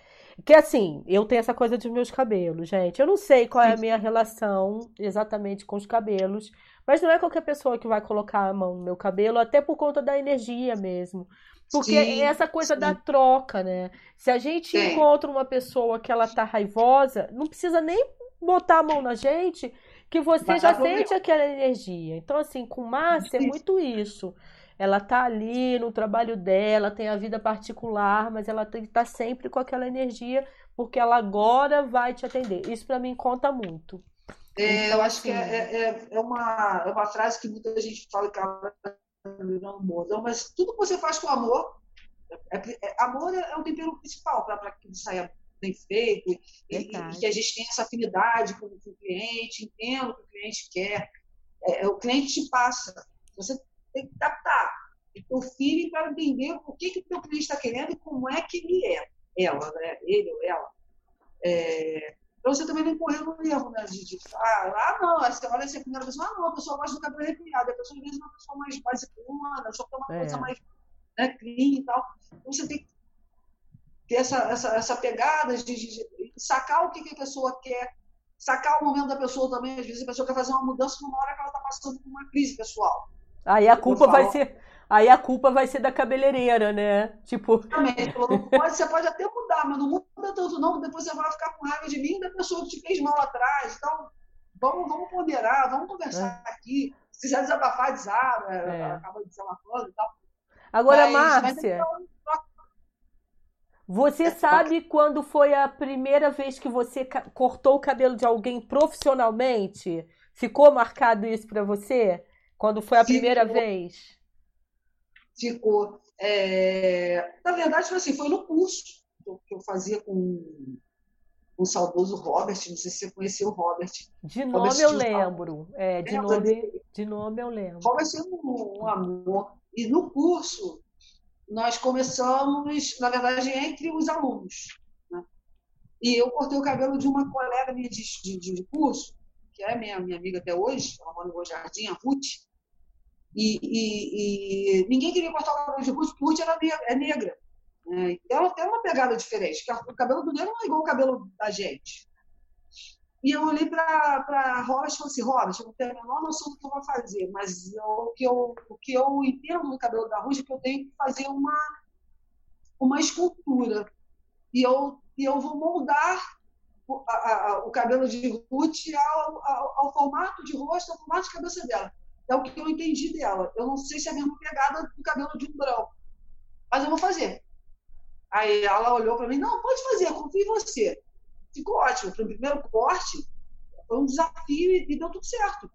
Que assim, eu tenho essa coisa dos meus cabelos, gente. Eu não sei qual é a minha relação exatamente com os cabelos, mas não é qualquer pessoa que vai colocar a mão no meu cabelo, até por conta da energia mesmo. Porque sim, é essa coisa sim. da troca, né? Se a gente sim. encontra uma pessoa que ela tá raivosa, não precisa nem botar a mão na gente, que você já sente aquela energia. Então, assim, com Márcia é muito isso. Ela tá ali no trabalho dela, tem a vida particular, mas ela tem que estar tá sempre com aquela energia, porque ela agora vai te atender. Isso para mim conta muito. É, então, eu acho assim... que é, é, é, uma, é uma frase que muita gente fala que ela não muda, mas tudo que você faz com amor, é, é, amor é, é o tempero principal para que saia bem feito e, e, que a gente tenha essa afinidade com, com o cliente, entenda o que o cliente quer. É, é o cliente te passa. Você tem que captar o feeling para entender o que, que o teu cliente está querendo e como é que ele é. Ela, né? Ele ou ela. É, para você também não correr no erro, né? De, de ah, ah, não, você olha assim, a primeira pessoa, ah, não, a pessoa gosta do cabelo arrepiado, a pessoa às vezes é uma pessoa mais basicona, só quer uma é. coisa mais né, clean e tal. Então você tem que ter essa, essa, essa pegada de, de, de, sacar o que, que a pessoa quer, sacar o momento da pessoa também. Às vezes a pessoa quer fazer uma mudança numa hora que ela está passando por uma crise pessoal. Aí a culpa vai ser. Aí a culpa vai ser da cabeleireira, né? Tipo. Exatamente. Pode, você pode até mudar, mas não muda tanto, não, depois você vai ficar com raiva de mim da pessoa que te fez mal atrás. Então, vamos, vamos ponderar, vamos conversar é. aqui. Se quiser desabafar, desaba, é. acaba desabafando e tal. Agora, mas, Márcia. Mas você é, sabe quando foi a primeira vez que você cortou o cabelo de alguém profissionalmente? Ficou marcado isso para você? Quando foi a primeira vez? Ficou. É... Na verdade, foi assim, foi no curso que eu fazia com o saudoso Robert, não sei se você conheceu o Robert. De nome Robert eu lembro. É, de, nome, de nome eu lembro. Robert é um, um amor. E no curso, nós começamos, na verdade, entre os alunos. Né? E eu cortei o cabelo de uma colega minha de, de, de curso, que é minha, minha amiga até hoje, ela mora no Jardim, a Ruth. E, e, e, ninguém queria cortar o cabelo de Ruth, porque era, é negra. Né? Ela tem uma pegada diferente, o cabelo do negro não é igual o cabelo da gente. E eu olhei para Robert e falei assim, Robert, eu não tenho a menor noção do que eu vou fazer, mas eu, o, que eu, o que eu entendo do cabelo da Ruth é que eu tenho que fazer uma, uma escultura. E eu, e eu vou moldar o, a, a, o cabelo de Ruth ao, ao, ao, formato de rosto, ao formato de cabeça dela. É o que eu entendi dela. Eu não sei se é a mesma pegada do cabelo de um branco, mas eu vou fazer. Aí ela olhou para mim, não, pode fazer, confio em você. Ficou ótimo. Foi o primeiro corte, foi um desafio e, e deu tudo certo.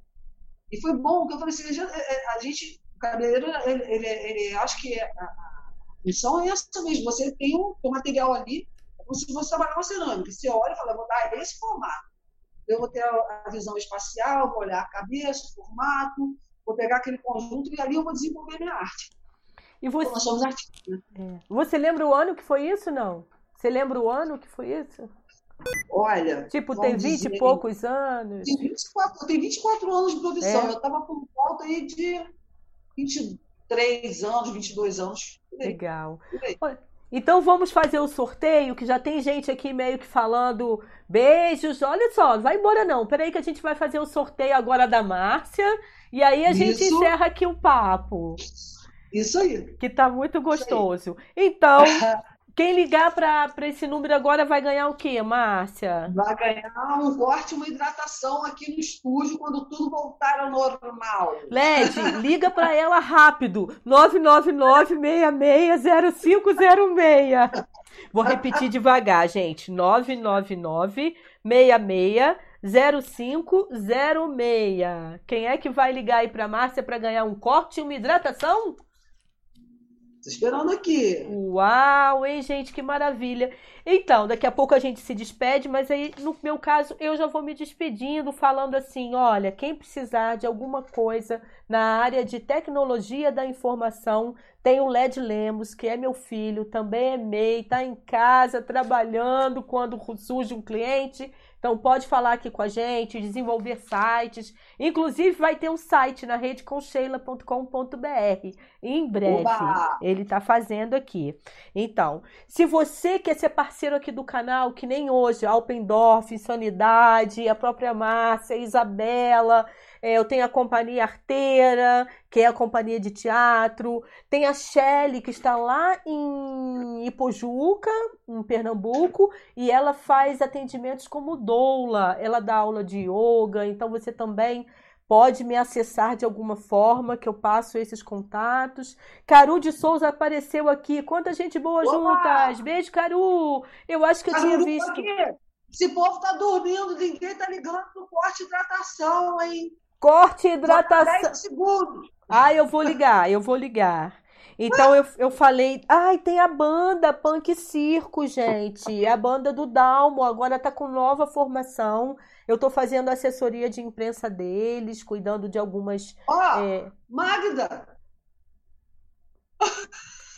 E foi bom, porque eu falei assim, a é, gente, o cabeleireiro, ele, ele, ele, acho que a, a missão é essa mesmo, você tem um, um material ali, é como se você trabalhar uma cerâmica, você olha e fala, vou dar esse formato. Eu vou ter a visão espacial, vou olhar a cabeça, o formato, vou pegar aquele conjunto e ali eu vou desenvolver minha arte. E você... Nós somos artistas. Né? É. Você lembra o ano que foi isso, não? Você lembra o ano que foi isso? Olha. Tipo, tem 20 e poucos anos? Tem 24, tem 24 anos de produção. É? Eu estava com volta aí de 23 anos, 22 anos. Legal. Então vamos fazer o sorteio, que já tem gente aqui meio que falando beijos. Olha só, não vai embora não. Peraí que a gente vai fazer o sorteio agora da Márcia. E aí a gente Isso. encerra aqui o papo. Isso aí. Que tá muito gostoso. Então, Quem ligar para esse número agora vai ganhar o quê, Márcia? Vai ganhar um corte, uma hidratação aqui no estúdio quando tudo voltar ao normal. Led, liga para ela rápido. 999-660506. Vou repetir devagar, gente. 999 660506. Quem é que vai ligar aí para Márcia para ganhar um corte e uma hidratação? Tô esperando aqui. Uau, hein, gente, que maravilha. Então, daqui a pouco a gente se despede, mas aí, no meu caso, eu já vou me despedindo, falando assim: olha, quem precisar de alguma coisa na área de tecnologia da informação, tem o Led Lemos, que é meu filho, também é MEI, tá em casa trabalhando quando surge um cliente então pode falar aqui com a gente, desenvolver sites. Inclusive vai ter um site na redeconcheila.com.br. Em breve Oba! ele está fazendo aqui. Então, se você quer ser parceiro aqui do canal, que nem hoje, Alpendorf, Insanidade, a própria Márcia, Isabela, é, eu tenho a companhia Arteira, que é a companhia de teatro. Tem a Shelley, que está lá em Ipojuca, em Pernambuco, e ela faz atendimentos como doula. Ela dá aula de yoga, então você também pode me acessar de alguma forma, que eu passo esses contatos. Caru de Souza apareceu aqui. Quanta gente boa Opa! juntas. Beijo, Caru. Eu acho que eu Caru, tinha visto. Esse povo tá dormindo, ninguém tá ligando pro corte de hidratação, hein? Corte e hidratação. 10 segundos. Ah, eu vou ligar, eu vou ligar. Então eu, eu falei, ai, tem a banda Punk Circo, gente. É a banda do Dalmo, agora tá com nova formação. Eu tô fazendo assessoria de imprensa deles, cuidando de algumas. Ó, oh, é... Magda!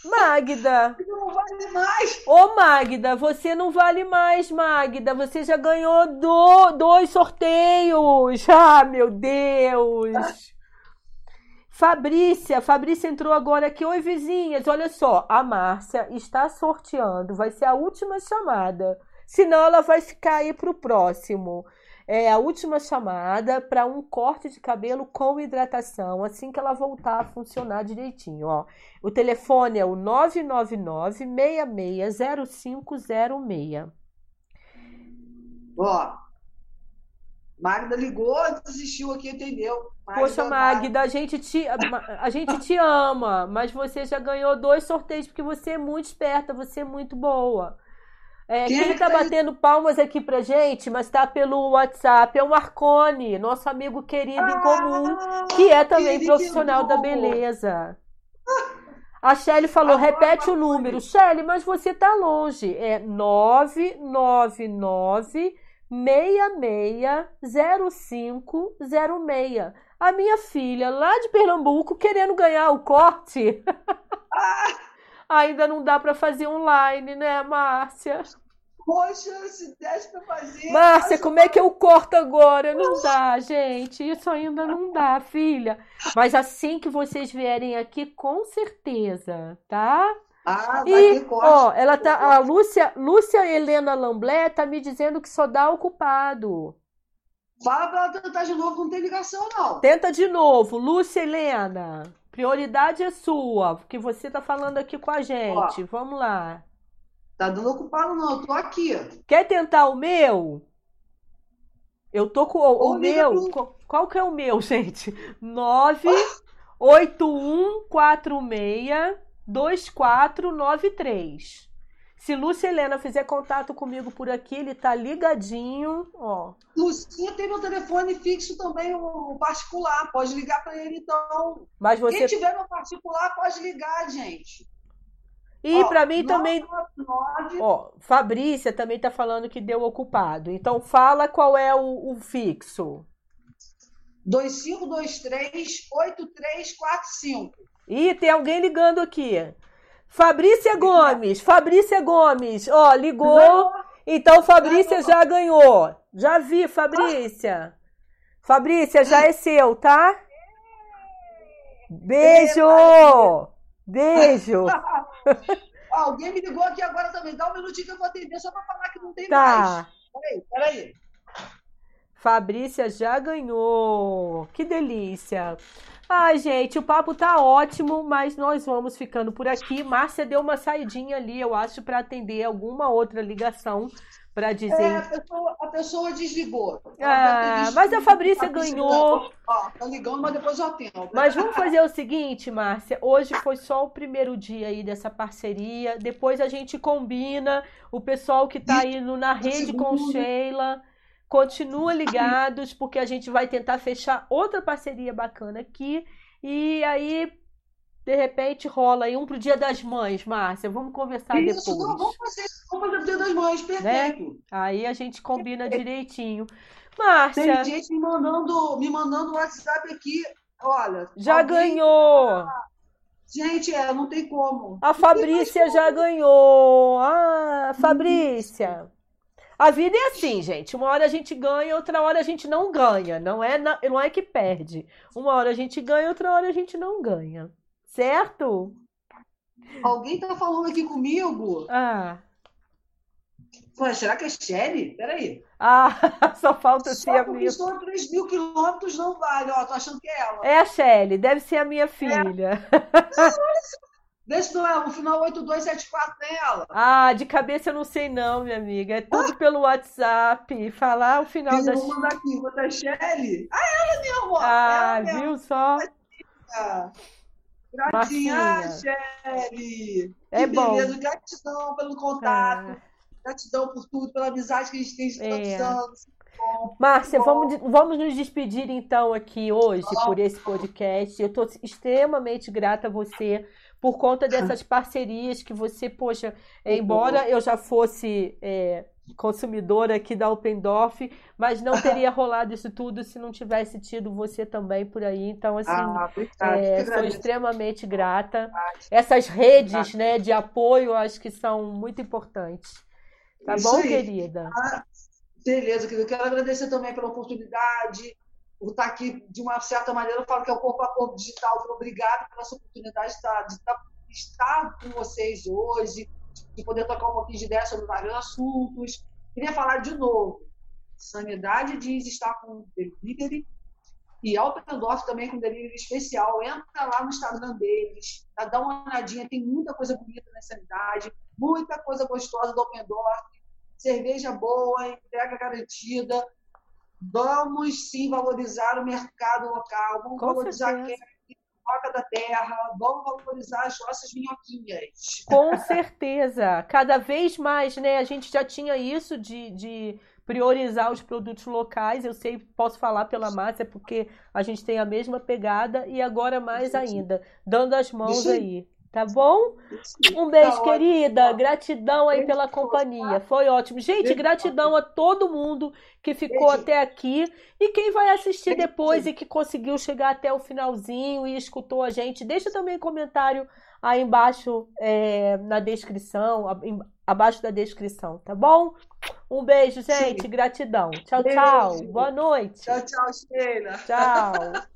Magda. Você não vale mais. Ô, Magda, você não vale mais, Magda. Você já ganhou do, dois sorteios. Ah, meu Deus. Fabrícia, Fabrícia entrou agora aqui. Oi, vizinhas. Olha só, a Márcia está sorteando. Vai ser a última chamada. Senão ela vai ficar aí para o próximo é a última chamada para um corte de cabelo com hidratação, assim que ela voltar a funcionar direitinho, ó. O telefone é o 999 660506. Ó, Magda ligou, desistiu aqui, entendeu? Magda, Poxa, Magda, a gente, te, a gente te ama, mas você já ganhou dois sorteios porque você é muito esperta, você é muito boa. É, quem, quem é tá, tá batendo palmas aqui pra gente, mas tá pelo WhatsApp, é o Marcone, nosso amigo querido ah, em comum, que é também profissional da beleza. A Shelly falou, repete o número. Shelly, mas você tá longe. É 999 660506. A minha filha, lá de Pernambuco, querendo ganhar o corte. Ah ainda não dá para fazer online, né, Márcia? Poxa, se desse para fazer. Márcia, como é que eu corto agora? Não dá, gente. Isso ainda não dá, filha. Mas assim que vocês vierem aqui, com certeza, tá? Ah, vai e, ter corte. Ó, ela tá, a Lúcia, Lúcia Helena Lamblé tá me dizendo que só dá ocupado. Fala para ela tentar de novo, não tem ligação, não. Tenta de novo, Lúcia Helena. Prioridade é sua, porque você está falando aqui com a gente. Ó, Vamos lá. Tá dando ocupado, não. Eu tô aqui. Quer tentar o meu? Eu tô com o, o meu. Qual, qual, que é o meu, gente? 98146 2493. Se Lúcia Helena fizer contato comigo por aqui, ele tá ligadinho, ó. Lucinha tem meu telefone fixo também, o particular. Pode ligar para ele, então. Mas você... Quem tiver meu particular, pode ligar, gente. E para mim 9, também. 9, Ó, Fabrícia também tá falando que deu ocupado. Então fala qual é o, o fixo. 2523-8345. Ih, tem alguém ligando aqui. Fabrícia Gomes, Fabrícia Gomes, ó, ligou. Então Fabrícia já ganhou. Já vi, Fabrícia. Fabrícia, já é seu, tá? Beijo! Beijo! Alguém me ligou aqui agora também. Dá um minutinho que eu vou atender só para falar que não tem tá. mais. Peraí, peraí. Fabrícia já ganhou. Que delícia. Ai, gente, o papo tá ótimo, mas nós vamos ficando por aqui. Márcia deu uma saidinha ali, eu acho, para atender alguma outra ligação para dizer. É, a pessoa, a pessoa desligou. Ah, mas a Fabrícia ganhou. Ó, tá ligando, mas depois eu atendo. Mas vamos fazer o seguinte, Márcia. Hoje foi só o primeiro dia aí dessa parceria. Depois a gente combina. O pessoal que tá aí no, na rede com Sheila. Continua ligados, porque a gente vai tentar fechar outra parceria bacana aqui. E aí de repente rola aí um pro Dia das Mães, Márcia. Vamos conversar isso, depois. Não, vamos fazer, vamos fazer o Dia das Mães, né? perfeito. Né? Aí a gente combina direitinho. Márcia. Tem gente me mandando, me mandando WhatsApp aqui. Olha. Já alguém... ganhou. Gente, é, não tem como. A Fabrícia já ganhou. Ah, Fabrícia. A vida é assim, gente. Uma hora a gente ganha, outra hora a gente não ganha. Não é, não é que perde. Uma hora a gente ganha, outra hora a gente não ganha. Certo? Alguém tá falando aqui comigo? Ah. Pô, será que é Shelly? Peraí. Ah, só falta só ser a minha. Só porque 3 mil quilômetros não vale. Ó, tô achando que é ela. É a Shelly, deve ser a minha filha. É. Não é, o final 8274 tem ela. Ah, de cabeça eu não sei não, minha amiga. É tudo ah. pelo WhatsApp. Falar o final eu da... Vou mandar aqui, vou dar Shelly. Ah, ela mesmo. Ah, ela viu mesmo. só? Gratinha, Shelly. É que bom. beleza. Gratidão pelo contato. Ah. Gratidão por tudo, pela amizade que a gente tem de é. anos. Márcia, vamos, vamos nos despedir então aqui hoje por esse podcast. Eu estou extremamente grata a você por conta dessas parcerias que você, poxa, embora eu já fosse é, consumidora aqui da Opendorf, mas não teria rolado isso tudo se não tivesse tido você também por aí. Então, assim, ah, é, sou extremamente grata. Essas redes né, de apoio, acho que são muito importantes. Tá isso bom, aí. querida? Ah, beleza, querida. Eu quero agradecer também pela oportunidade, por estar aqui, de uma certa maneira, eu falo que é o Corpo a Corpo Digital. Obrigado pela sua oportunidade de estar, de estar, com vocês hoje, de poder tocar um pouquinho de ideia sobre vários assuntos. Queria falar de novo. Sanidade diz estar com delivery e Altendorf também com delivery especial. Entra lá no Instagram deles, tá? dá uma olhadinha, tem muita coisa bonita na sanidade, muita coisa gostosa do Altendorf, cerveja boa, entrega garantida. Vamos sim valorizar o mercado local, vamos Com valorizar certeza. quem toca da terra, vamos valorizar as nossas minhoquinhas. Com certeza. Cada vez mais, né? A gente já tinha isso de, de priorizar os produtos locais. Eu sei, posso falar pela Márcia, porque a gente tem a mesma pegada e agora mais ainda, dando as mãos aí. Tá bom? Um beijo, tá querida. Ótimo. Gratidão aí pela companhia. Foi ótimo. Gente, gratidão a todo mundo que ficou até aqui e quem vai assistir depois e que conseguiu chegar até o finalzinho e escutou a gente. Deixa também um comentário aí embaixo é, na descrição, abaixo da descrição, tá bom? Um beijo, gente. Gratidão. Tchau, tchau. Boa noite. Tchau, tchau, Sheila. Tchau.